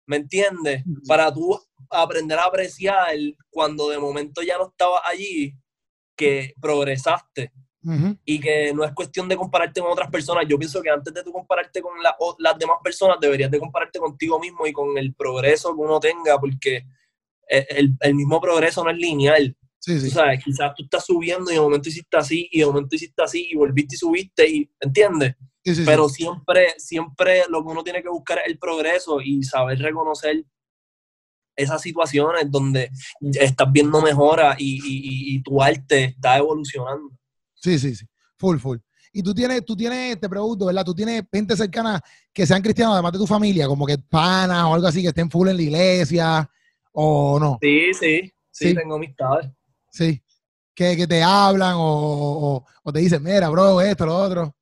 ¿me entiendes? Para tú aprender a apreciar cuando de momento ya no estabas allí, que progresaste. Y que no es cuestión de compararte con otras personas. Yo pienso que antes de tú compararte con las demás personas, deberías de compararte contigo mismo y con el progreso que uno tenga, porque el, el mismo progreso no es lineal. Sí, sabes, quizás tú estás subiendo y de momento hiciste así, y de momento hiciste así, y volviste y subiste, y ¿entiendes? Pero siempre, siempre lo que uno tiene que buscar es el progreso y saber reconocer esas situaciones donde estás viendo mejora y, y, y, tu arte está evolucionando. Sí, sí, sí. Full, full. Y tú tienes, tú tienes, te pregunto, ¿verdad? Tú tienes gente cercana que sean cristianos, además de tu familia, como que panas o algo así, que estén full en la iglesia, o no. Sí, sí, sí, sí. tengo amistades. Sí. Que, te hablan o, te dicen, mira, bro, esto, lo otro.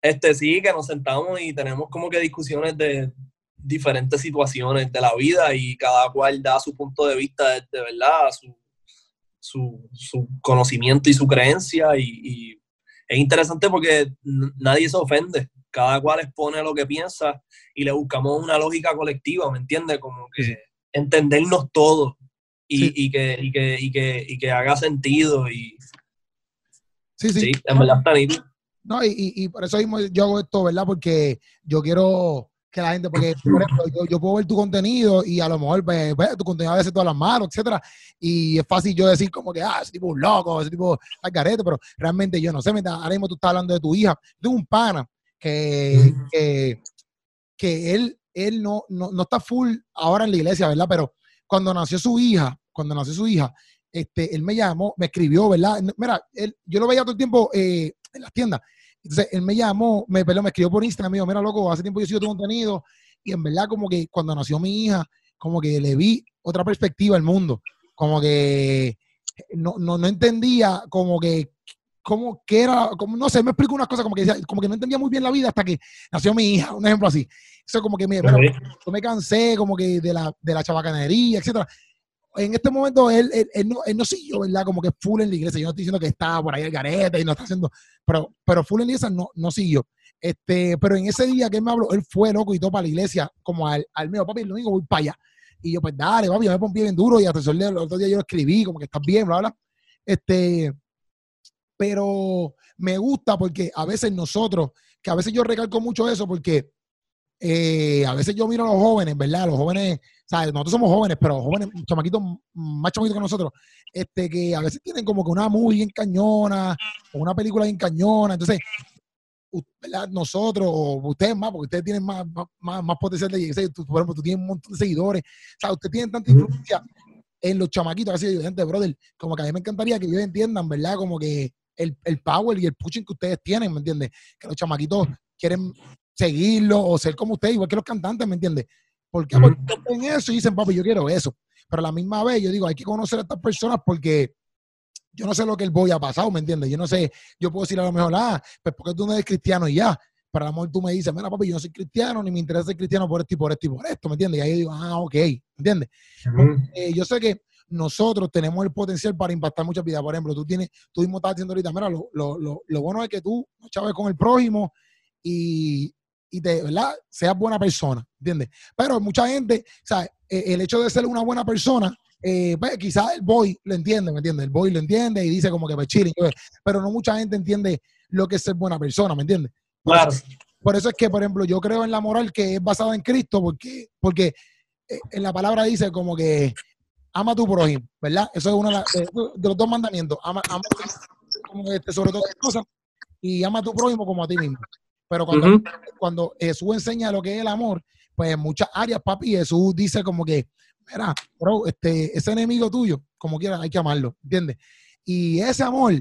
Este sí, que nos sentamos y tenemos como que discusiones de diferentes situaciones de la vida y cada cual da su punto de vista de, verdad, su, su, conocimiento y su creencia y, es interesante porque nadie se ofende, cada cual expone lo que piensa y le buscamos una lógica colectiva, ¿me entiendes? Como que entendernos todos y, que, y, que, y, que, y que haga sentido. Y, sí, sí. en verdad está No, y, y, por eso mismo yo hago esto, ¿verdad? Porque yo quiero que la gente, porque por ejemplo, yo, puedo ver tu contenido y a lo mejor pues, pues, tu contenido a veces todas las manos, etcétera, y es fácil yo decir como que, ah, ese tipo es un loco, ese tipo es carete, pero realmente yo no sé, ahora mismo tú estás hablando de tu hija, de un pana que, que, que él, él no, no, no, está full ahora en la iglesia, ¿verdad? Pero cuando nació su hija, cuando nació su hija, este, él me llamó, me escribió, ¿verdad? Mira, él, yo lo veía todo el tiempo eh, en las tiendas. Entonces, él me llamó, me, me escribió por Instagram, me dijo, mira, loco, hace tiempo yo sigo tu contenido. Y en verdad, como que cuando nació mi hija, como que le vi otra perspectiva al mundo. Como que no, no, no entendía como que cómo que era, como, no sé, me explico unas cosas como que como que no entendía muy bien la vida hasta que nació mi hija, un ejemplo así. Eso como que me, pero, yo me cansé como que de la, de la chabacanería, etcétera. En este momento él, él, él, no, él no siguió, ¿verdad? Como que full en la iglesia. Yo no estoy diciendo que está por ahí el garete y no está haciendo, pero, pero full en la iglesia no, no siguió. Este, pero en ese día que él me habló, él fue loco y todo para la iglesia, como al, al mío, papi, el domingo voy para allá. Y yo, pues dale, papi, yo me pompí bien duro y hasta el otro día yo lo escribí, como que estás bien, bla, bla. Este, pero me gusta porque a veces nosotros, que a veces yo recalco mucho eso porque eh, a veces yo miro a los jóvenes, ¿verdad? Los jóvenes, ¿sabes? Nosotros somos jóvenes, pero jóvenes, chamaquitos más chamaquitos que nosotros, este, que a veces tienen como que una movie bien cañona, o una película bien cañona. Entonces, ¿verdad? nosotros, o ustedes más, porque ustedes tienen más, más, más potencial de llegar, por ejemplo, tú tienes un montón de seguidores, o sea, ustedes tienen tanta influencia en los chamaquitos, así de gente, brother, como que a mí me encantaría que ellos entiendan, ¿verdad? Como que el, el power y el pushing que ustedes tienen, ¿me entiendes? Que los chamaquitos quieren seguirlo o ser como ustedes, igual que los cantantes, ¿me entiendes? Porque, porque ven eso y dicen, papi, yo quiero eso. Pero a la misma vez yo digo, hay que conocer a estas personas porque yo no sé lo que el boy ha pasado, ¿me entiendes? Yo no sé, yo puedo decir a lo mejor, ah, pues porque tú no eres cristiano y ya. Pero a lo mejor tú me dices, mira, papi, yo no soy cristiano, ni me interesa ser cristiano por esto y por esto y por esto, ¿me entiendes? Y ahí yo digo, ah, ok, ¿me entiendes? Eh, yo sé que nosotros tenemos el potencial para impactar muchas vidas. Por ejemplo, tú tienes, tú mismo estás diciendo ahorita, mira, lo, lo, lo, lo bueno es que tú chaves con el prójimo y, y te, ¿verdad? Seas buena persona, ¿entiendes? Pero mucha gente, o sea, e, el hecho de ser una buena persona, eh, pues quizás el boy lo entiende, ¿me entiendes? El boy lo entiende y dice como que pues chilling, pero no mucha gente entiende lo que es ser buena persona, ¿me entiendes? claro. por eso es que, por ejemplo, yo creo en la moral que es basada en Cristo, porque, porque eh, en la palabra dice como que ama a tu prójimo, ¿verdad? Eso es uno de, los dos mandamientos. Ama, ama como este, sobre todo cosas y ama a tu prójimo como a ti mismo. Pero cuando, cuando Jesús enseña lo que es el amor, pues en muchas áreas, papi, Jesús dice como que, mira, bro, este, ese enemigo tuyo, como quiera, hay que amarlo, ¿entiendes? Y ese amor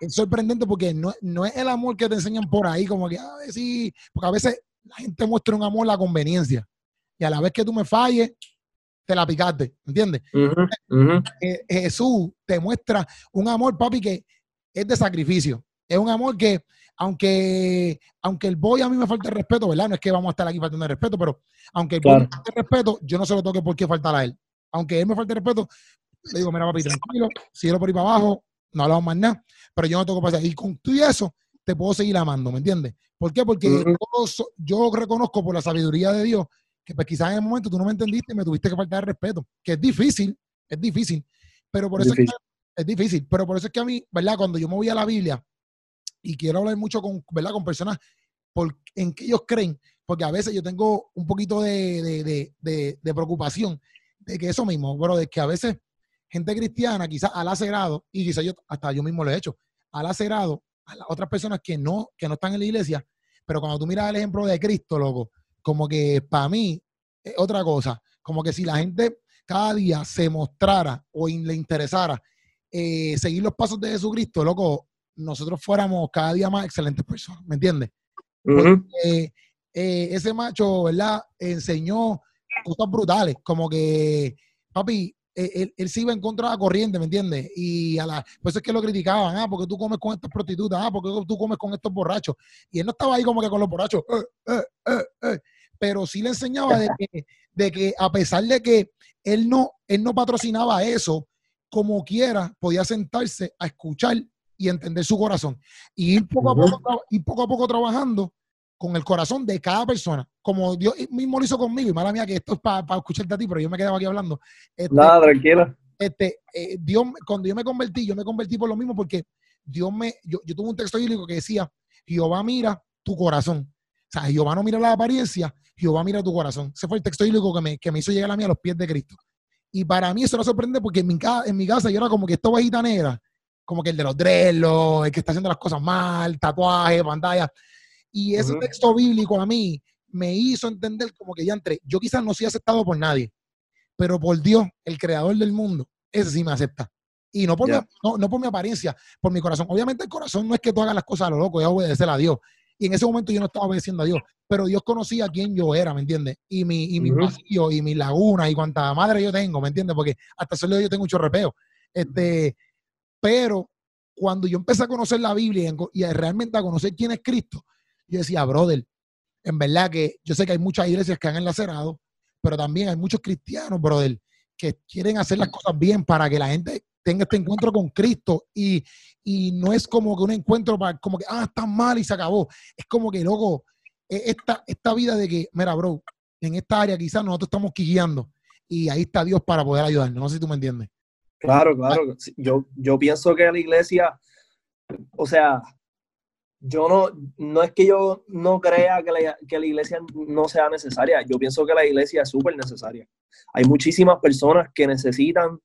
es sorprendente porque no, no es el amor que te enseñan por ahí, como que, a ver si, porque a veces la gente muestra un amor a la conveniencia. Y a la vez que tú me falles, te la picaste, ¿entiendes? Eh, Jesús te muestra un amor, papi, que es de sacrificio. Es un amor que aunque, aunque el boy a mí me falta el respeto, ¿verdad? No es que vamos a estar aquí faltando el respeto, pero aunque el boy me falte el respeto, yo no se lo toque por qué faltar a él. Aunque él me falte el respeto, le digo, mira, papi, tranquilo, síguelo por ahí para abajo, no hablamos más nada, pero yo no toco pasar. Y con tú y eso, te puedo seguir amando, ¿me entiendes? ¿Por qué? Porque yo, reconozco por la sabiduría de Dios que pues, quizás en el momento tú no me entendiste y me tuviste que faltar el respeto, que es difícil, es difícil, pero por eso Es, que, es difícil, pero por eso es que a mí, ¿verdad? Cuando yo me voy a la Biblia, y quiero hablar mucho con, ¿verdad? con personas por, en que ellos creen, porque a veces yo tengo un poquito de, preocupación de que eso mismo, bro, de que a veces gente cristiana quizás al acerado, y quizás yo, hasta yo mismo lo he hecho, al acerado a otras personas que no, que no están en la iglesia, pero cuando tú miras el ejemplo de Cristo, loco, como que para mí es otra cosa, como que si la gente cada día se mostrara o le interesara eh, seguir los pasos de Jesucristo, loco, nosotros fuéramos cada día más excelentes personas, ¿me entiendes? Porque eh, ese macho, ¿verdad? Enseñó cosas brutales, como que, papi, e, él, él, se iba en contra de la corriente, ¿me entiendes? Y a la, pues es que lo criticaban, ah, porque tú comes con estas prostitutas, ah, porque tú comes con estos borrachos. Y él no estaba ahí como que con los borrachos, eh, eh, pero sí le enseñaba de que, de que, a pesar de que él no, él no patrocinaba eso, como quiera, podía sentarse a escuchar y entender su corazón. Y ir poco a poco, y poco, a poco trabajando con el corazón de cada persona, como Dios mismo lo hizo conmigo, y mala mía que esto es para escucharte a ti, pero yo me quedaba aquí hablando. Este, Nada, tranquila. Este, eh, Dios, cuando yo me convertí, yo me convertí por lo mismo porque Dios me, yo, yo tuve un texto bíblico que decía, Jehová mira tu corazón. O sea, Jehová no mira la apariencia, Jehová mira tu corazón. Ese fue el texto bíblico que me, que me hizo llegar a mí a los pies de Cristo. Y para mí eso no sorprende porque en mi, en mi casa yo era como que esta ovejita negra como que el de los drelos, el que está haciendo las cosas mal, tatuaje, pantalla. Y ese texto bíblico a mí me hizo entender como que ya entré. Yo quizás no soy aceptado por nadie, pero por Dios, el creador del mundo, ese sí me acepta. Y no por, mi, no, por mi apariencia, por mi corazón. Obviamente el corazón no es que tú hagas las cosas a lo loco, es obedecer a Dios. Y en ese momento yo no estaba obedeciendo a Dios, pero Dios conocía quién yo era, ¿me entiendes? Y mi, y mi vacío, y mi laguna, y cuánta madre yo tengo, ¿me entiendes? Porque hasta solo yo tengo un chorrepeo. Este, pero cuando yo empecé a conocer la Biblia y, realmente a conocer quién es Cristo, yo decía, brother, en verdad que yo sé que hay muchas iglesias que han enlacerado, pero también hay muchos cristianos, brother, que quieren hacer las cosas bien para que la gente tenga este encuentro con Cristo y, no es como que un encuentro para, como que, ah, está mal y se acabó. Es como que, loco, e, esta, esta vida de que, mira, bro, en esta área quizás nosotros estamos guiando y ahí está Dios para poder ayudarnos. No sé si tú me entiendes. Claro, claro. Yo, yo pienso que la iglesia, o sea, yo no, no es que yo no crea que la, que la iglesia no sea necesaria, yo pienso que la iglesia es súper necesaria. Hay muchísimas personas que necesitan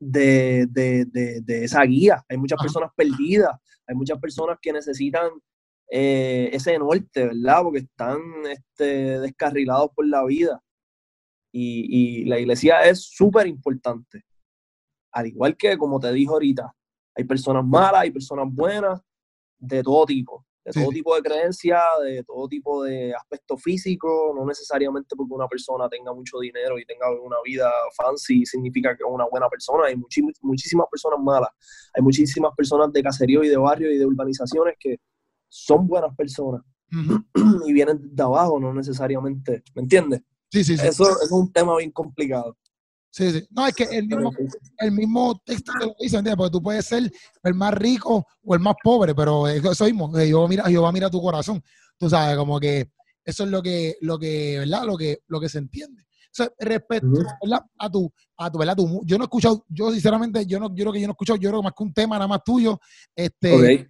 de, esa guía, hay muchas personas perdidas, hay muchas personas que necesitan eh, ese norte, ¿verdad? Porque están este, descarrilados por la vida. Y, y la iglesia es súper importante. Al igual que, como te dijo ahorita, hay personas malas, hay personas buenas, de todo tipo, de todo tipo de creencias, de todo tipo de aspecto físico, no necesariamente porque una persona tenga mucho dinero y tenga una vida fancy significa que es una buena persona, hay muchísimas personas malas, hay muchísimas personas de caserío y de barrio y de urbanizaciones que son buenas personas y vienen de abajo, no necesariamente, ¿me entiendes? Sí, sí, sí. Eso es un tema bien complicado. Sí, sí. No, es que el mismo, el mismo texto te lo dice, ¿entiendes? Porque tú puedes ser el más rico o el más pobre, pero eso mismo, yo mira, yo va a mirar tu corazón. Tú sabes, como que eso es lo que, lo que, ¿verdad? Lo que, lo que se entiende. O sea, respecto a tu, a tu, ¿verdad? Tu, yo no he escuchado, yo sinceramente, yo no, yo creo que yo no he escuchado, yo creo más que un tema nada más tuyo, este,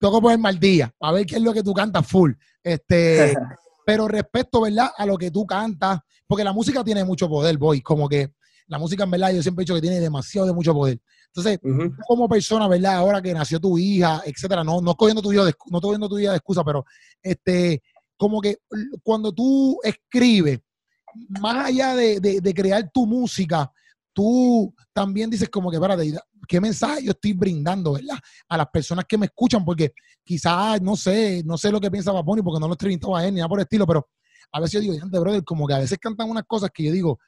tengo que poner mal día, a ver qué es lo que tú cantas full. Este, pero respecto, ¿verdad? A lo que tú cantas, porque la música tiene mucho poder, voy, como que la música en verdad yo siempre he dicho que tiene demasiado de mucho poder. Entonces, como persona, ¿verdad? Ahora que nació tu hija, etcétera, no, no cogiendo tu hija de, no estoy viendo tu hija de excusa, pero este, como que cuando tú escribes, más allá de, crear tu música, tú también dices como que, espérate, ¿qué mensaje yo estoy brindando, verdad? A las personas que me escuchan, porque quizás, no sé, no sé lo que piensa Paponi, porque no lo he entrevistado a él ni nada por el estilo, pero a veces yo digo, brother, como que a veces cantan unas cosas que yo digo,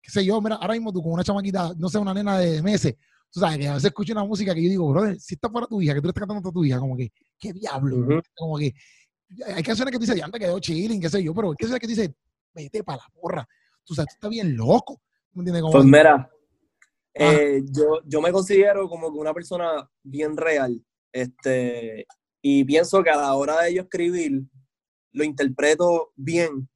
qué sé yo, mira, ahora mismo tú con una chamaquita, no sé, una nena de meses, tú sabes, que a veces escucho una música que yo digo, brother, si está para tu hija, que tú le estás cantando a tu hija, como que, qué diablo, como que, hay canciones que tú dices, ya antes quedó chilling, qué sé yo, pero hay canciones que tú dices, vete para la porra, tú sabes, tú estás bien loco, ¿me entiendes? pues mira, eh, yo, yo me considero como que una persona bien real, este, y pienso que a la hora de yo escribir, lo interpreto bien,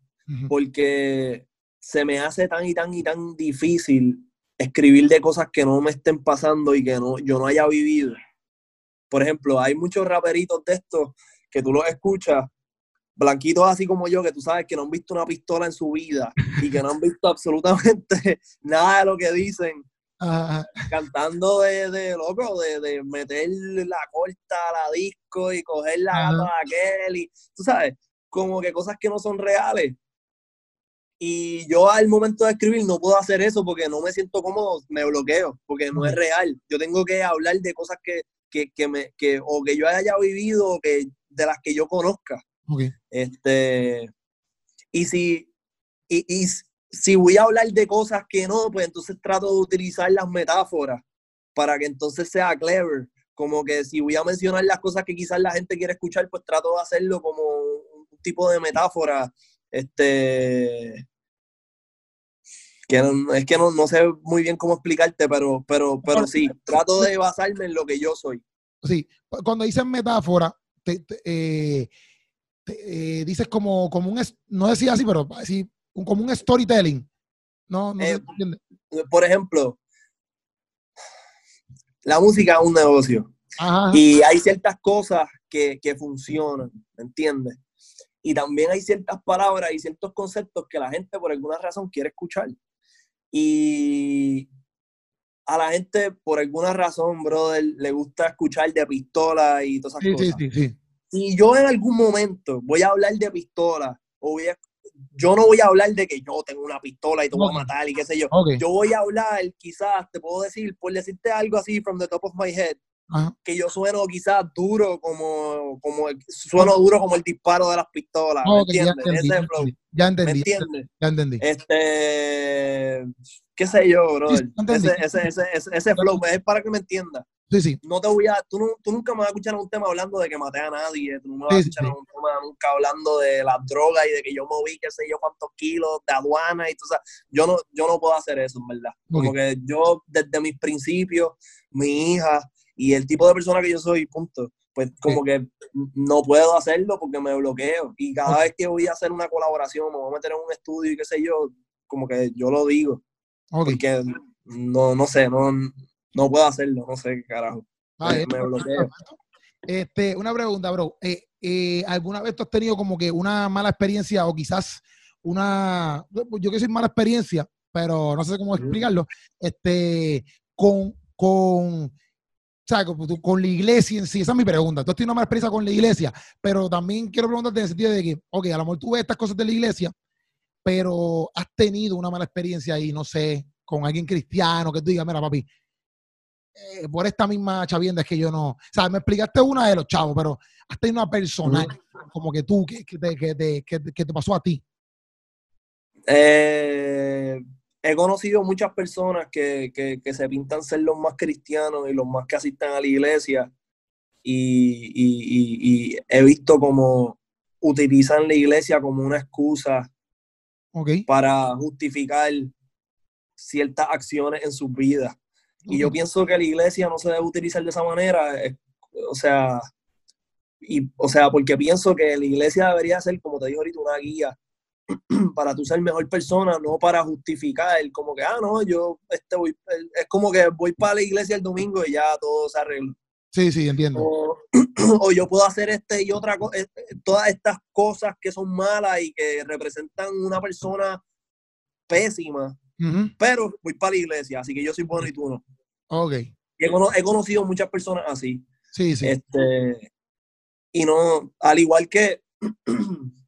porque se me hace tan y tan y tan difícil escribir de cosas que no me estén pasando y que no, yo no haya vivido. Por ejemplo, hay muchos raperitos de estos que tú los escuchas, blanquitos así como yo, que tú sabes que no han visto una pistola en su vida y que no han visto absolutamente nada de lo que dicen. Cantando de, de loco, de, de, meter la corta a la disco y coger la gata a aquel y tú sabes, como que cosas que no son reales. Y yo al momento de escribir no puedo hacer eso porque no me siento cómodo, me bloqueo, porque no es real. Yo tengo que hablar de cosas que, que, que me, que, o que yo haya vivido o que, de las que yo conozca. Este, y si, y, y si voy a hablar de cosas que no, pues entonces trato de utilizar las metáforas para que entonces sea clever. Como que si voy a mencionar las cosas que quizás la gente quiere escuchar, pues trato de hacerlo como un tipo de metáfora este. Que es que no, sé muy bien cómo explicarte, pero, pero, pero sí, trato de basarme en lo que yo soy. Sí, cuando dices metáfora, eh, eh, dices como, como un, no decía así, pero así, como un storytelling. No, no eh, por ejemplo, la música es un negocio. Y hay ciertas cosas que, que funcionan, ¿me entiendes? Y también hay ciertas palabras y ciertos conceptos que la gente por alguna razón quiere escuchar. Y a la gente por alguna razón, brother, le gusta escuchar de pistola y todas esas cosas. Sí, sí, Si yo en algún momento voy a hablar de pistola o voy a, yo no voy a hablar de que yo tengo una pistola y te voy a matar y qué sé yo. Yo voy a hablar, quizás, te puedo decir, por decirte algo así from the top of my head, que yo sueno quizás duro como, como el, sueno duro como el disparo de las pistolas. ¿Me entiendes? Ya entendí, Ya entendí. Ya entendí. Este, qué sé yo, bro. ese, ese, ese, ese, flow es para que me entienda. Sí, sí. No te voy a, tú, tú nunca me vas a escuchar un tema hablando de que maté a nadie, tú no me vas a escuchar un tema nunca hablando de las drogas y de que yo moví qué sé yo cuántos kilos de aduana y sabes, yo no, yo no puedo hacer eso, en verdad. Como que yo desde mis principios, mi hija y el tipo de persona que yo soy, punto, pues como que no puedo hacerlo porque me bloqueo. Y cada vez que voy a hacer una colaboración, me voy a meter en un estudio y qué sé yo, como que yo lo digo. Porque no, no sé, no, no puedo hacerlo, no sé qué carajo. Ah, me, bloqueo. Este, una pregunta, bro. Eh, eh, ¿Alguna vez tú has tenido como que una mala experiencia o quizás una, yo que soy mala experiencia, pero no sé cómo explicarlo, este, con, con, o con, la iglesia en sí? Esa es mi pregunta. Tú has tenido una mala experiencia con la iglesia, pero también quiero preguntarte en el sentido de que, ok, a lo mejor tú ves estas cosas de la iglesia, pero has tenido una mala experiencia ahí, no sé, con alguien cristiano que tú digas, mira, papi, eh, por esta misma chavienda es que yo no. O sea, me explicaste una de los chavos, pero has tenido una persona como que tú, que, te, pasó a ti. Eh, he conocido muchas personas que, se pintan ser los más cristianos y los más que asistan a la iglesia. Y, he visto como utilizan la iglesia como una excusa para justificar ciertas acciones en sus vidas. Y yo pienso que la iglesia no se debe utilizar de esa manera, o sea, y, o sea, porque pienso que la iglesia debería ser, como te digo ahorita, una guía para tú ser mejor persona, no para justificar como que, ah, no, yo este voy, es como que voy para la iglesia el domingo y ya todo se arregla. Sí, sí, entiendo. O, yo puedo hacer este y otra cosa, eh, eh, todas estas cosas que son malas y que representan una persona pésima, pero voy para la iglesia, así que yo soy bueno y tú no. Ok. he, conocido muchas personas así. Sí, sí. Este, y no, al igual que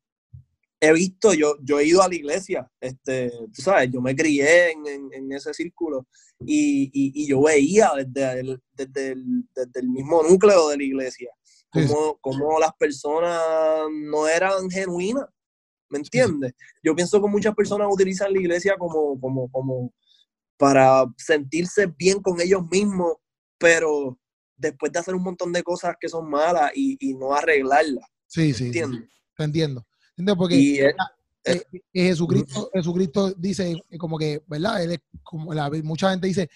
he visto, yo, yo he ido a la iglesia, este, tú sabes, yo me crié en, ese círculo y, yo veía desde el, desde, el, mismo núcleo de la iglesia como, las personas no eran genuinas, ¿me entiendes? Yo pienso que muchas personas utilizan la iglesia como, como, como para sentirse bien con ellos mismos, pero después de hacer un montón de cosas que son malas y, no arreglarlas. Sí, sí, Te entiendo. Porque eh, Jesucristo, Jesucristo dice como que, ¿verdad? Él es como la, mucha gente dice,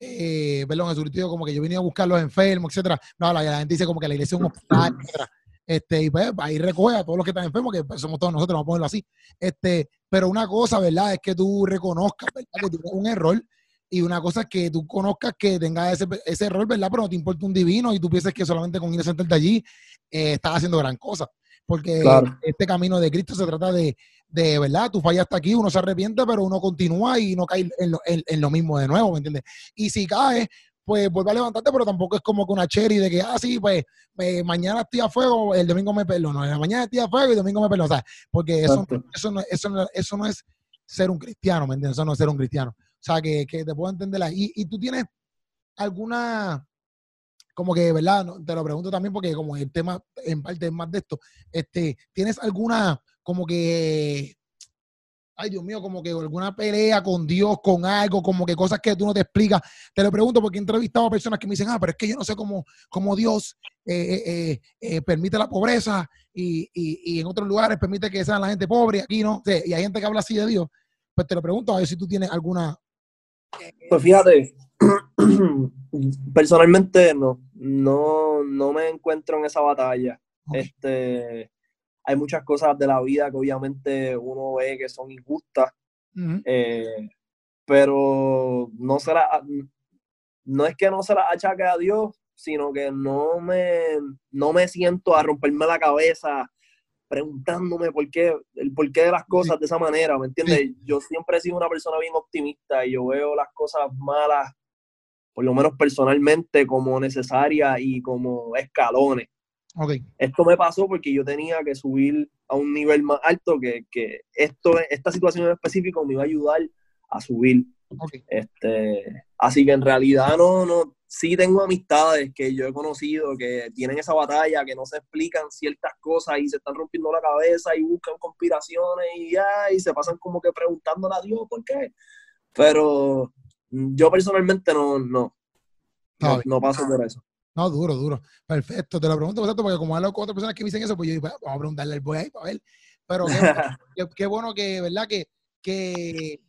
eh, perdón, Jesucristo como que yo venía a buscar los enfermos, etcétera. No, la, gente dice como que la iglesia es un hospital, etcétera. Este, y pues ahí recoge a todos los que están enfermos, que pues, somos todos nosotros, vamos a ponerlo así. Este, pero una cosa, ¿verdad? Es que tú reconozcas, ¿verdad? Que tienes un error y una cosa es que tú conozcas que tengas ese, ese error, ¿verdad? Pero no te importa un divino y tú piensas que solamente con ir a sentarte allí eh, estás haciendo gran cosa. Porque este camino de Cristo se trata de, de, ¿verdad? Tú fallaste aquí, uno se arrepiente, pero uno continúa y no cae en lo, en lo mismo de nuevo, ¿me entiendes? Y si caes, pues vuelve a levantarte, pero tampoco es como que una cherry de que, ah, sí, pues, mañana estoy a fuego, el domingo me perdono, mañana estoy a fuego y el domingo me perdono, o sea, porque eso, eso, no, eso, no, eso no es ser un cristiano, ¿me entiendes? Eso no es ser un cristiano. O sea, que, que te puedo entender ahí. Y, y tú tienes alguna, como que, ¿verdad? te lo pregunto también porque como el tema en parte es más de esto, este, ¿tienes alguna, como que ay Dios mío, como que alguna pelea con Dios, con algo, como que cosas que tú no te explicas. Te lo pregunto porque he entrevistado a personas que me dicen, ah, pero es que yo no sé cómo, cómo Dios eh, eh, eh, permite la pobreza y, y, en otros lugares permite que sean la gente pobre, aquí no. y hay gente que habla así de Dios. Pues te lo pregunto a ver si tú tienes alguna... Pues fíjate, personalmente no, no, no me encuentro en esa batalla. Este hay muchas cosas de la vida que obviamente uno ve que son injustas, eh, pero no, se no es que no se las achaque a Dios, sino que no me, no me siento a romperme la cabeza preguntándome por qué, el porqué de las cosas de esa manera, ¿me entiendes? Yo siempre he sido una persona bien optimista y yo veo las cosas malas, por lo menos personalmente, como necesarias y como escalones. Esto me pasó porque yo tenía que subir a un nivel más alto que, que esto, esta situación en específico me iba a ayudar a subir. Este, así que en realidad no, no, sí tengo amistades que yo he conocido que tienen esa batalla, que no se explican ciertas cosas y se están rompiendo la cabeza y buscan conspiraciones y ya, y se pasan como que preguntándole a Dios por qué. Pero yo personalmente no, no. No, paso por eso. No, duro, duro. Perfecto. Te lo pregunto porque como hablo con otras personas que me dicen eso, pues yo digo, pues, vamos a preguntarle al boy ahí para ver. Pero qué, bueno que, ¿verdad? Que, que,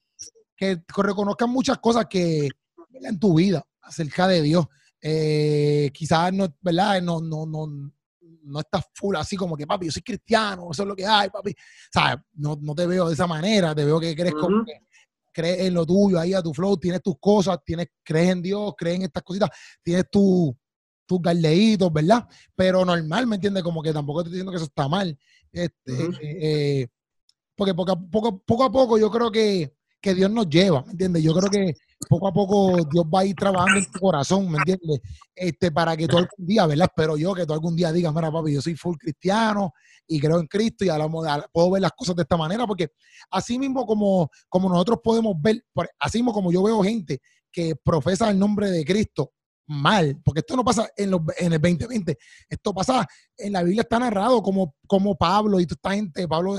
que reconozcan muchas cosas que en tu vida acerca de Dios. Eh, quizás no, ¿verdad? No, no, no, no estás full así como que, papi, yo soy cristiano, eso es lo que hay, papi. ¿Sabes? No, no te veo de esa manera, te veo que crees como que crees en lo tuyo, ahí a tu flow, tienes tus cosas, tienes, crees en Dios, crees en estas cositas, tienes tu, tus galleitos, ¿verdad? Pero normal, ¿me entiendes? Como que tampoco estoy diciendo que eso está mal. Este, eh, porque poco a poco, poco a poco yo creo que, que Dios nos lleva, ¿me entiendes? Yo creo que poco a poco Dios va a ir trabajando en tu corazón, ¿me entiendes? Este, para que tú algún día, ¿verdad? Espero yo que tú algún día digas, mira, papi, yo soy full cristiano y creo en Cristo y ahora puedo ver las cosas de esta manera, porque así mismo como, como nosotros podemos ver, así mismo como yo veo gente que profesa el nombre de Cristo mal, porque esto no pasa en, los, en el 2020, esto pasa, en la Biblia está narrado como, como Pablo y toda esta gente, Pablo,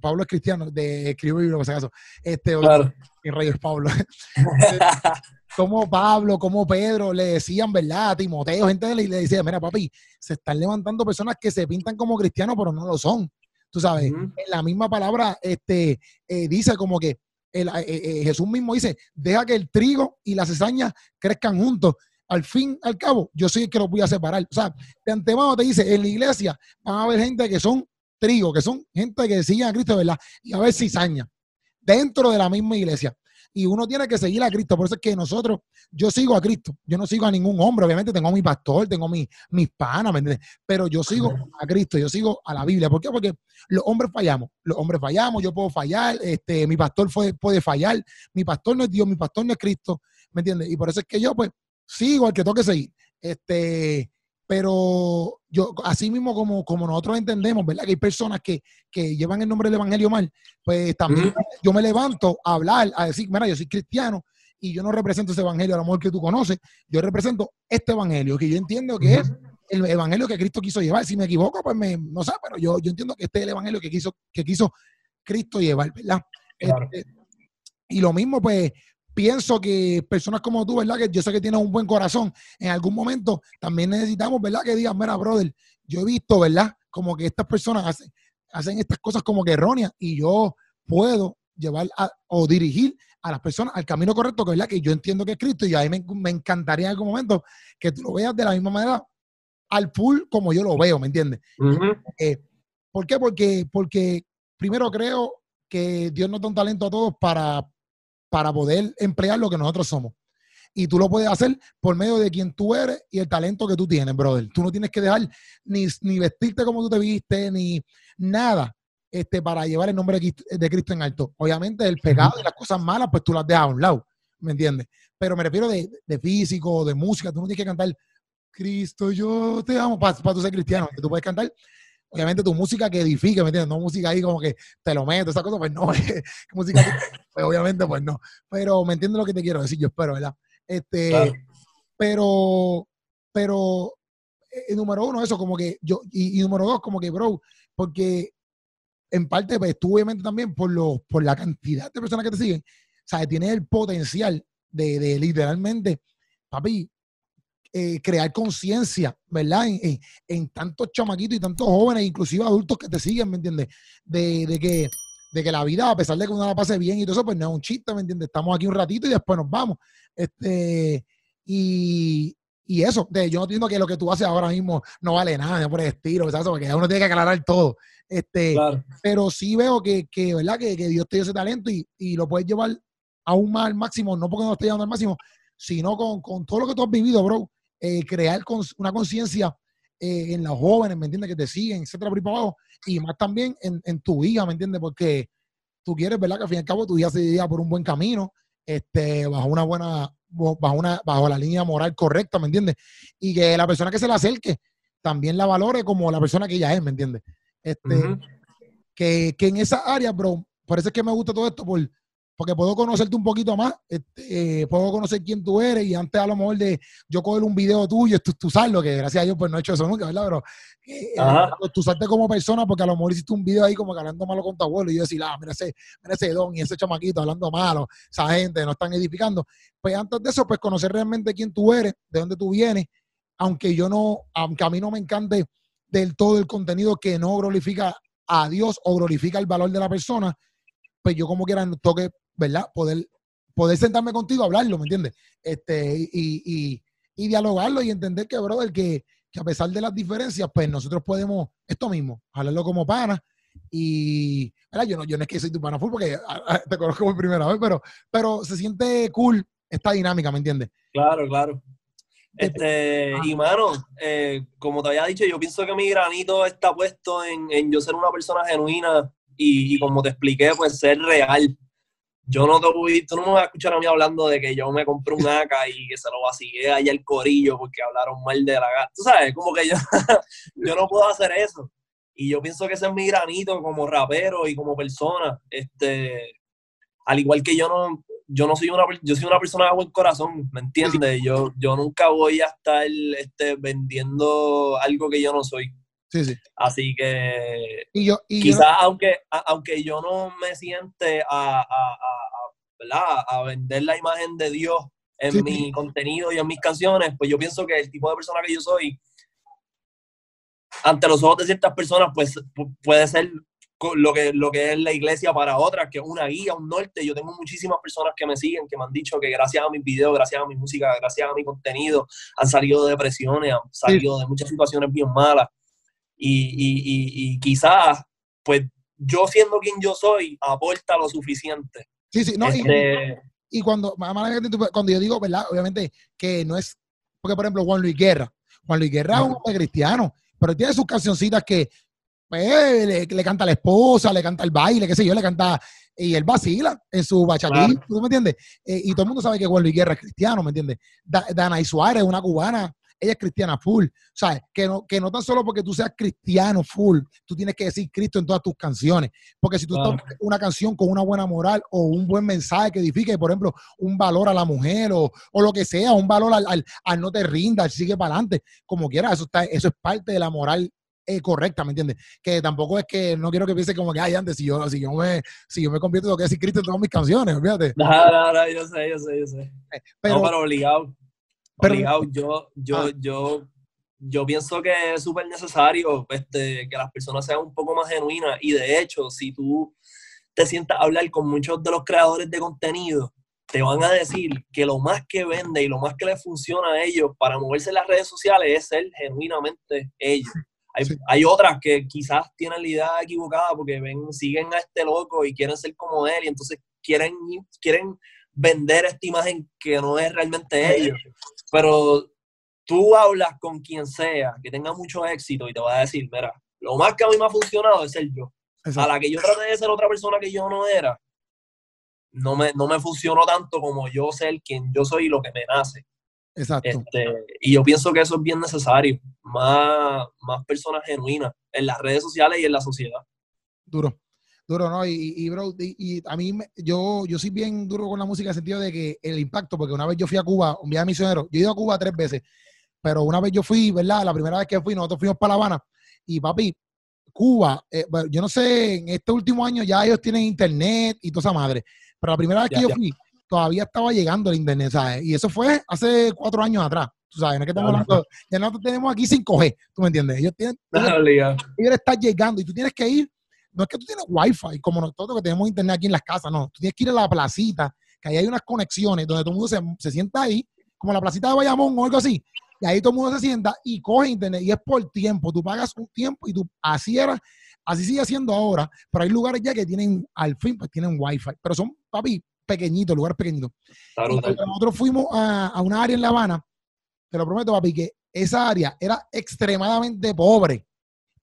Pablo es cristiano, de escribo libro, por si acaso, este, claro. y Reyes Pablo, como Pablo, como Pedro, le decían, ¿verdad? A Timoteo, gente le, le decía, mira papi, se están levantando personas que se pintan como cristianos, pero no lo son, tú sabes, en la misma palabra, este, eh, dice como que, el, eh, eh, Jesús mismo dice, deja que el trigo y la cizaña crezcan juntos al fin, al cabo, yo soy el que los voy a separar. O sea, de antemano te dice, en la iglesia van a haber gente que son trigo, que son gente que siguen a Cristo, ¿verdad? Y a ver cizaña, dentro de la misma iglesia. Y uno tiene que seguir a Cristo. Por eso es que nosotros, yo sigo a Cristo. Yo no sigo a ningún hombre. Obviamente tengo a mi pastor, tengo mi, mis panas, ¿me entiendes? Pero yo sigo a Cristo, yo sigo a la Biblia. ¿Por qué? Porque los hombres fallamos. Los hombres fallamos, yo puedo fallar, este, mi pastor fue, puede fallar. Mi pastor no es Dios, mi pastor no es Cristo, ¿me entiendes? Y por eso es que yo, pues, sigo al que toque seguir. Este, pero yo, así mismo como, como nosotros entendemos, ¿verdad? Que hay personas que, llevan el nombre del Evangelio mal, pues también yo me levanto a hablar, a decir, mira, yo soy cristiano y yo no represento ese Evangelio, al amor que tú conoces, yo represento este Evangelio, que yo entiendo que es el Evangelio que Cristo quiso llevar. Si me equivoco, pues me, no sé, pero yo, yo entiendo que este es el Evangelio que quiso, que quiso Cristo llevar, ¿verdad? Este, y lo mismo, pues, pienso que personas como tú, ¿verdad? Que yo sé que tienes un buen corazón, en algún momento también necesitamos, ¿verdad? Que digas, mira, brother, yo he visto, ¿verdad? Como que estas personas hacen, hacen estas cosas como que erróneas y yo puedo llevar o dirigir a las personas al camino correcto, que, ¿verdad? que yo entiendo que es Cristo y a mí me, encantaría en algún momento que tú lo veas de la misma manera al full como yo lo veo, ¿me entiendes? Eh, ¿Por qué? Porque, porque primero creo que Dios nos da un talento a todos para, para poder emplear lo que nosotros somos. Y tú lo puedes hacer por medio de quien tú eres y el talento que tú tienes, brother. Tú no tienes que dejar ni, ni vestirte como tú te viste, ni nada este, para llevar el nombre de Cristo en alto. Obviamente el pecado y las cosas malas, pues tú las dejas a un lado, ¿me entiendes? Pero me refiero de, de físico, de música, tú no tienes que cantar Cristo, yo te amo, para, para tú ser cristiano, tú puedes cantar obviamente tu música que edifique, ¿me entiendes? No música ahí como que te lo meto, esa cosa, pues no, música, pues obviamente pues no. Pero me entiendes lo que te quiero decir, yo espero, ¿verdad? Este, pero, pero, eh, número uno, eso como que yo, y, número dos, como que, bro, porque en parte, pues tú obviamente también por, lo, por la cantidad de personas que te siguen, o sea, tienes el potencial de, de literalmente, papi, eh, crear conciencia, ¿verdad? En, tantos chamaquitos y tantos jóvenes, inclusive adultos que te siguen, ¿me entiendes? De, que, de que la vida, a pesar de que uno la pase bien y todo eso, pues no es un chiste, ¿me entiendes? Estamos aquí un ratito y después nos vamos. Este, y, eso, de, yo no entiendo que lo que tú haces ahora mismo no vale nada, por el estilo, ¿sabes? porque uno tiene que aclarar todo. Este, Pero sí veo que, que ¿verdad? Que, Dios te dio ese talento y, y, lo puedes llevar aún más al máximo, no porque no lo esté llevando al máximo, sino con, con todo lo que tú has vivido, bro eh, crear una conciencia eh, en los jóvenes, ¿me entiendes? Que te siguen, etcétera, por y más también en, tu hija, ¿me entiendes? Porque tú quieres, ¿verdad? Que al fin y al cabo tu hija se lleva por un buen camino, este, bajo una buena, bajo una, bajo la línea moral correcta, ¿me entiendes? Y que la persona que se le acerque también la valore como la persona que ella es, ¿me entiendes? Este, que, que, en esa área, bro, por eso es que me gusta todo esto, por, porque puedo conocerte un poquito más, este, eh, puedo conocer quién tú eres y antes a lo mejor de yo coger un video tuyo, tú, tú sabes lo que gracias a Dios pues no he hecho eso nunca, ¿verdad? Pero eh, eh tú salte como persona porque a lo mejor hiciste un video ahí como que hablando malo con tu abuelo y yo decía, ah, mira ese, mira ese don y ese chamaquito hablando malo, esa gente no están edificando. Pues antes de eso, pues conocer realmente quién tú eres, de dónde tú vienes, aunque yo no, aunque a mí no me encante del todo el contenido que no glorifica a Dios o glorifica el valor de la persona, pues yo como quiera toque ¿verdad? Poder, poder sentarme contigo hablarlo, ¿me entiendes? Este, y, y, y, dialogarlo y entender que, brother, que, que a pesar de las diferencias, pues nosotros podemos esto mismo, hablarlo como pana. Y, ¿verdad? Yo no, yo no es que soy tu pana full porque ah, ah, te conozco por primera vez, pero, pero se siente cool esta dinámica, ¿me entiendes? Claro, claro. Este, y mano, eh, como te había dicho, yo pienso que mi granito está puesto en, en yo ser una persona genuina y, y, como te expliqué, pues ser real yo no te voy, tú no me vas a escuchar a mí hablando de que yo me compré un AK y que se lo vacigué ahí al corillo porque hablaron mal de la gata. Tú sabes, como que yo, yo no puedo hacer eso. Y yo pienso que ese es mi granito como rapero y como persona. Este, al igual que yo no, yo no soy una, yo soy una persona de buen corazón, ¿me entiendes? Yo, yo nunca voy a estar este, vendiendo algo que yo no soy. Sí, sí. Así que y yo, quizás aunque, aunque yo no me siente a, a, vender la imagen de Dios en mi contenido y en mis canciones, pues yo pienso que el tipo de persona que yo soy, ante los ojos de ciertas personas, pues puede ser lo que, lo que es la iglesia para otras, que es una guía, un norte. Yo tengo muchísimas personas que me siguen, que me han dicho que gracias a mis videos, gracias a mi música, gracias a mi contenido, han salido de depresiones, han salido de muchas situaciones bien malas y, quizás, pues yo siendo quien yo soy, aporta lo suficiente. Sí, sí, no, y, este cuando, cuando yo digo, ¿verdad? Obviamente que no es, porque por ejemplo Juan Luis Guerra, Juan Luis Guerra es un hombre cristiano, pero tiene sus cancioncitas que pues, le, canta a la esposa, le canta el baile, qué sé yo, le canta y él vacila en su bachatín, ¿tú me entiendes? Eh, y todo el mundo sabe que Juan Luis Guerra es cristiano, ¿me entiendes? Dana y Suárez, una cubana, ella es cristiana full. ¿Sabes? Que no, que no tan solo porque tú seas cristiano full, tú tienes que decir Cristo en todas tus canciones. Porque si tú tomas una canción con una buena moral o un buen mensaje que edifique, por ejemplo, un valor a la mujer o, lo que sea, un valor al, al, no te rindas, sigue para adelante, como quieras, eso, está, eso es parte de la moral eh, correcta, ¿me entiendes? Que tampoco es que no quiero que piense como que, ay, antes, si yo, si yo me, si yo me convierto, tengo que decir Cristo en todas mis canciones, fíjate. No, no, no, yo sé, yo sé, yo sé. Eh, pero, no, pero obligado. Pero, yo, yo, ah. yo, yo pienso que es súper necesario este, que las personas sean un poco más genuinas y de hecho, si tú te sientas a hablar con muchos de los creadores de contenido, te van a decir que lo más que vende y lo más que les funciona a ellos para moverse en las redes sociales es ser genuinamente ellos. Hay, hay, otras que quizás tienen la idea equivocada porque ven, siguen a este loco y quieren ser como él y entonces quieren, quieren vender esta imagen que no es realmente ellos. Pero tú hablas con quien sea que tenga mucho éxito y te va a decir, mira, lo más que a mí me ha funcionado es ser yo. A la que yo traté de ser otra persona que yo no era, no me, no me funcionó tanto como yo ser quien yo soy y lo que me nace. Exacto. Este, y yo pienso que eso es bien necesario, más, más personas genuinas en las redes sociales y en la sociedad. Duro. Duro, ¿no? Y, y bro, y, a mí, yo, yo soy bien duro con la música en el sentido de que el impacto, porque una vez yo fui a Cuba, un viaje misionero, yo he ido a Cuba tres veces, pero una vez yo fui, ¿verdad? La primera vez que fui, nosotros fuimos para La Habana, y papi, Cuba, eh, yo no sé, en este último año ya ellos tienen internet y toda esa madre, pero la primera vez que yo fui, todavía estaba llegando el internet, ¿sabes? Y eso fue hace cuatro años atrás, tú sabes, no es que estamos hablando, ya nosotros tenemos aquí 5G, ¿tú me entiendes? Ellos tienen, ellos, ellos están llegando y tú tienes que ir no es que tú tienes wifi como nosotros que tenemos internet aquí en las casas, no. Tú tienes que ir a la placita, que ahí hay unas conexiones donde todo el mundo se, sienta ahí, como la placita de Bayamón o algo así. Y ahí todo el mundo se sienta y coge internet y es por tiempo. Tú pagas un tiempo y tú así era, así sigue siendo ahora, pero hay lugares ya que tienen, al fin, pues tienen wifi. Pero son, papi, pequeñitos, lugares pequeñitos. nosotros fuimos a, a una área en La Habana, te lo prometo, papi, que esa área era extremadamente pobre,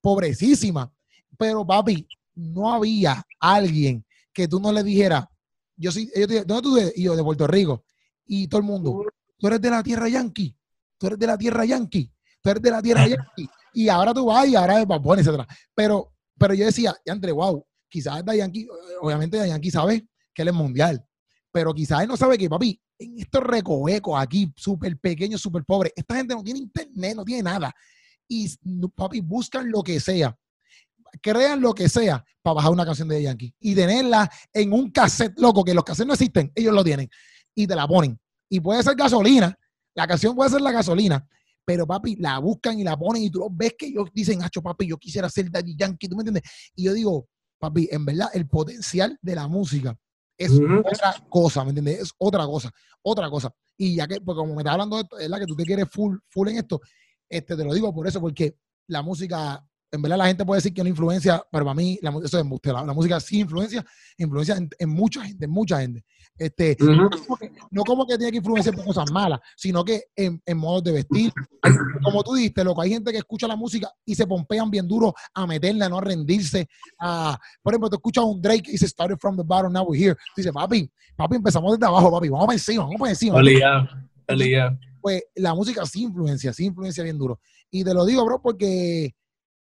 pobrecísima. Pero, papi, no había alguien que tú no le dijera, yo sí, ellos ¿dónde tú eres? Y yo, de Puerto Rico. Y todo el mundo, tú eres de la tierra yankee, tú eres de la tierra yankee, tú eres de la tierra yankee. Y ahora tú vas y ahora es Babón, etc. Pero, pero yo decía, André, wow, quizás de Yankee, obviamente de Yankee sabe que él es mundial. pero quizás él no sabe que, papi, en estos recovecos aquí, súper pequeños, súper pobres, esta gente no tiene internet, no tiene nada. Y, papi, buscan lo que sea, crean lo que sea para bajar una canción de Yankee y tenerla en un cassette, loco, que los cassettes no existen, ellos lo tienen y te la ponen. Y puede ser gasolina, la canción puede ser la gasolina, pero papi, la buscan y la ponen y tú ves que ellos dicen, hacho, papi, yo quisiera ser Daddy Yankee, ¿tú me entiendes? Y yo digo, papi, en verdad, el potencial de la música es otra cosa, ¿me entiendes? Es otra cosa, otra cosa. Y ya que, pues como me estás hablando de esto, es la que tú te quieres full, full en esto, este, te lo digo por eso, porque la música, en verdad la gente puede decir que no influencia, pero para mí, la, eso es la, la, música sí influencia, influencia en, mucha gente, en mucha gente. Este, no, como que, tiene que influenciar por cosas malas, sino que en, en modos de vestir. Como tú dijiste, loco, hay gente que escucha la música y se pompean bien duro a meterla, no a rendirse. A, por ejemplo, tú escuchas un Drake que dice Started from the bottom, now we're here. Tú dices, papi, papi, empezamos desde abajo, papi, vamos para encima, vamos para encima. pues la música sí influencia, sí influencia bien duro. Y te lo digo, bro, porque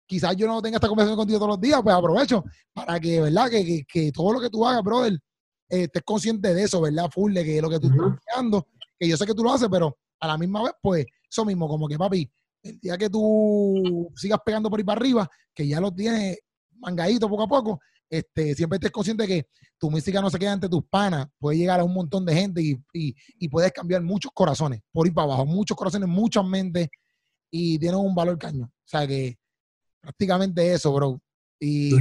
quizás yo no tenga esta conversación contigo todos los días, pues aprovecho para que, ¿verdad? Que, que, que todo lo que tú hagas, brother, eh, estés consciente de eso, ¿verdad? Full, de que lo que tú estás creando, que yo sé que tú lo haces, pero a la misma vez, pues, eso mismo, como que papi, el día que tú sigas pegando por ahí para arriba, que ya lo tienes mangadito poco a poco, este, siempre estés consciente de que tu música no se queda entre tus panas, puede llegar a un montón de gente y, y, puedes cambiar muchos corazones por ir para abajo, muchos corazones, muchas mentes y tiene un valor caño. O sea que prácticamente eso, bro. Y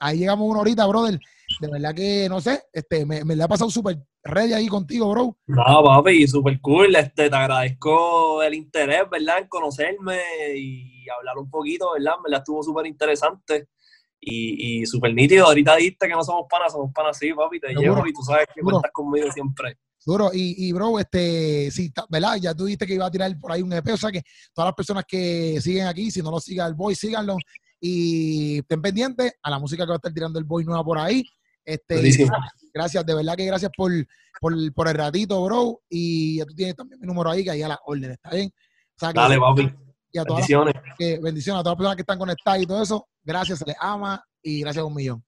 ahí llegamos una horita, brother. De verdad que, no sé, este, me, me la ha pasado súper ready ahí contigo, bro. No, papi, súper cool. Este, te agradezco el interés, ¿verdad? En conocerme y hablar un poquito, ¿verdad? Me la estuvo súper interesante y, y súper nítido. Ahorita dijiste que no somos panas, somos panas, sí, papi, te llevo y tú sabes que cuentas conmigo siempre. Duro, y, y bro, este, sí, ¿verdad? Ya tú dijiste que iba a tirar por ahí un EP, o sea que todas las personas que siguen aquí, si no lo siga el boy, síganlo y estén pendientes a la música que va a estar tirando el boy nueva por ahí. Este, gracias, de verdad que gracias por, por, el ratito, bro. Y ya tú tienes también mi número ahí, que ahí a las órdenes, ¿está bien? Dale, papi. Y a todas bendiciones. Las, que, bendiciones a todas las personas que están conectadas y todo eso. Gracias, se les ama y gracias a un millón.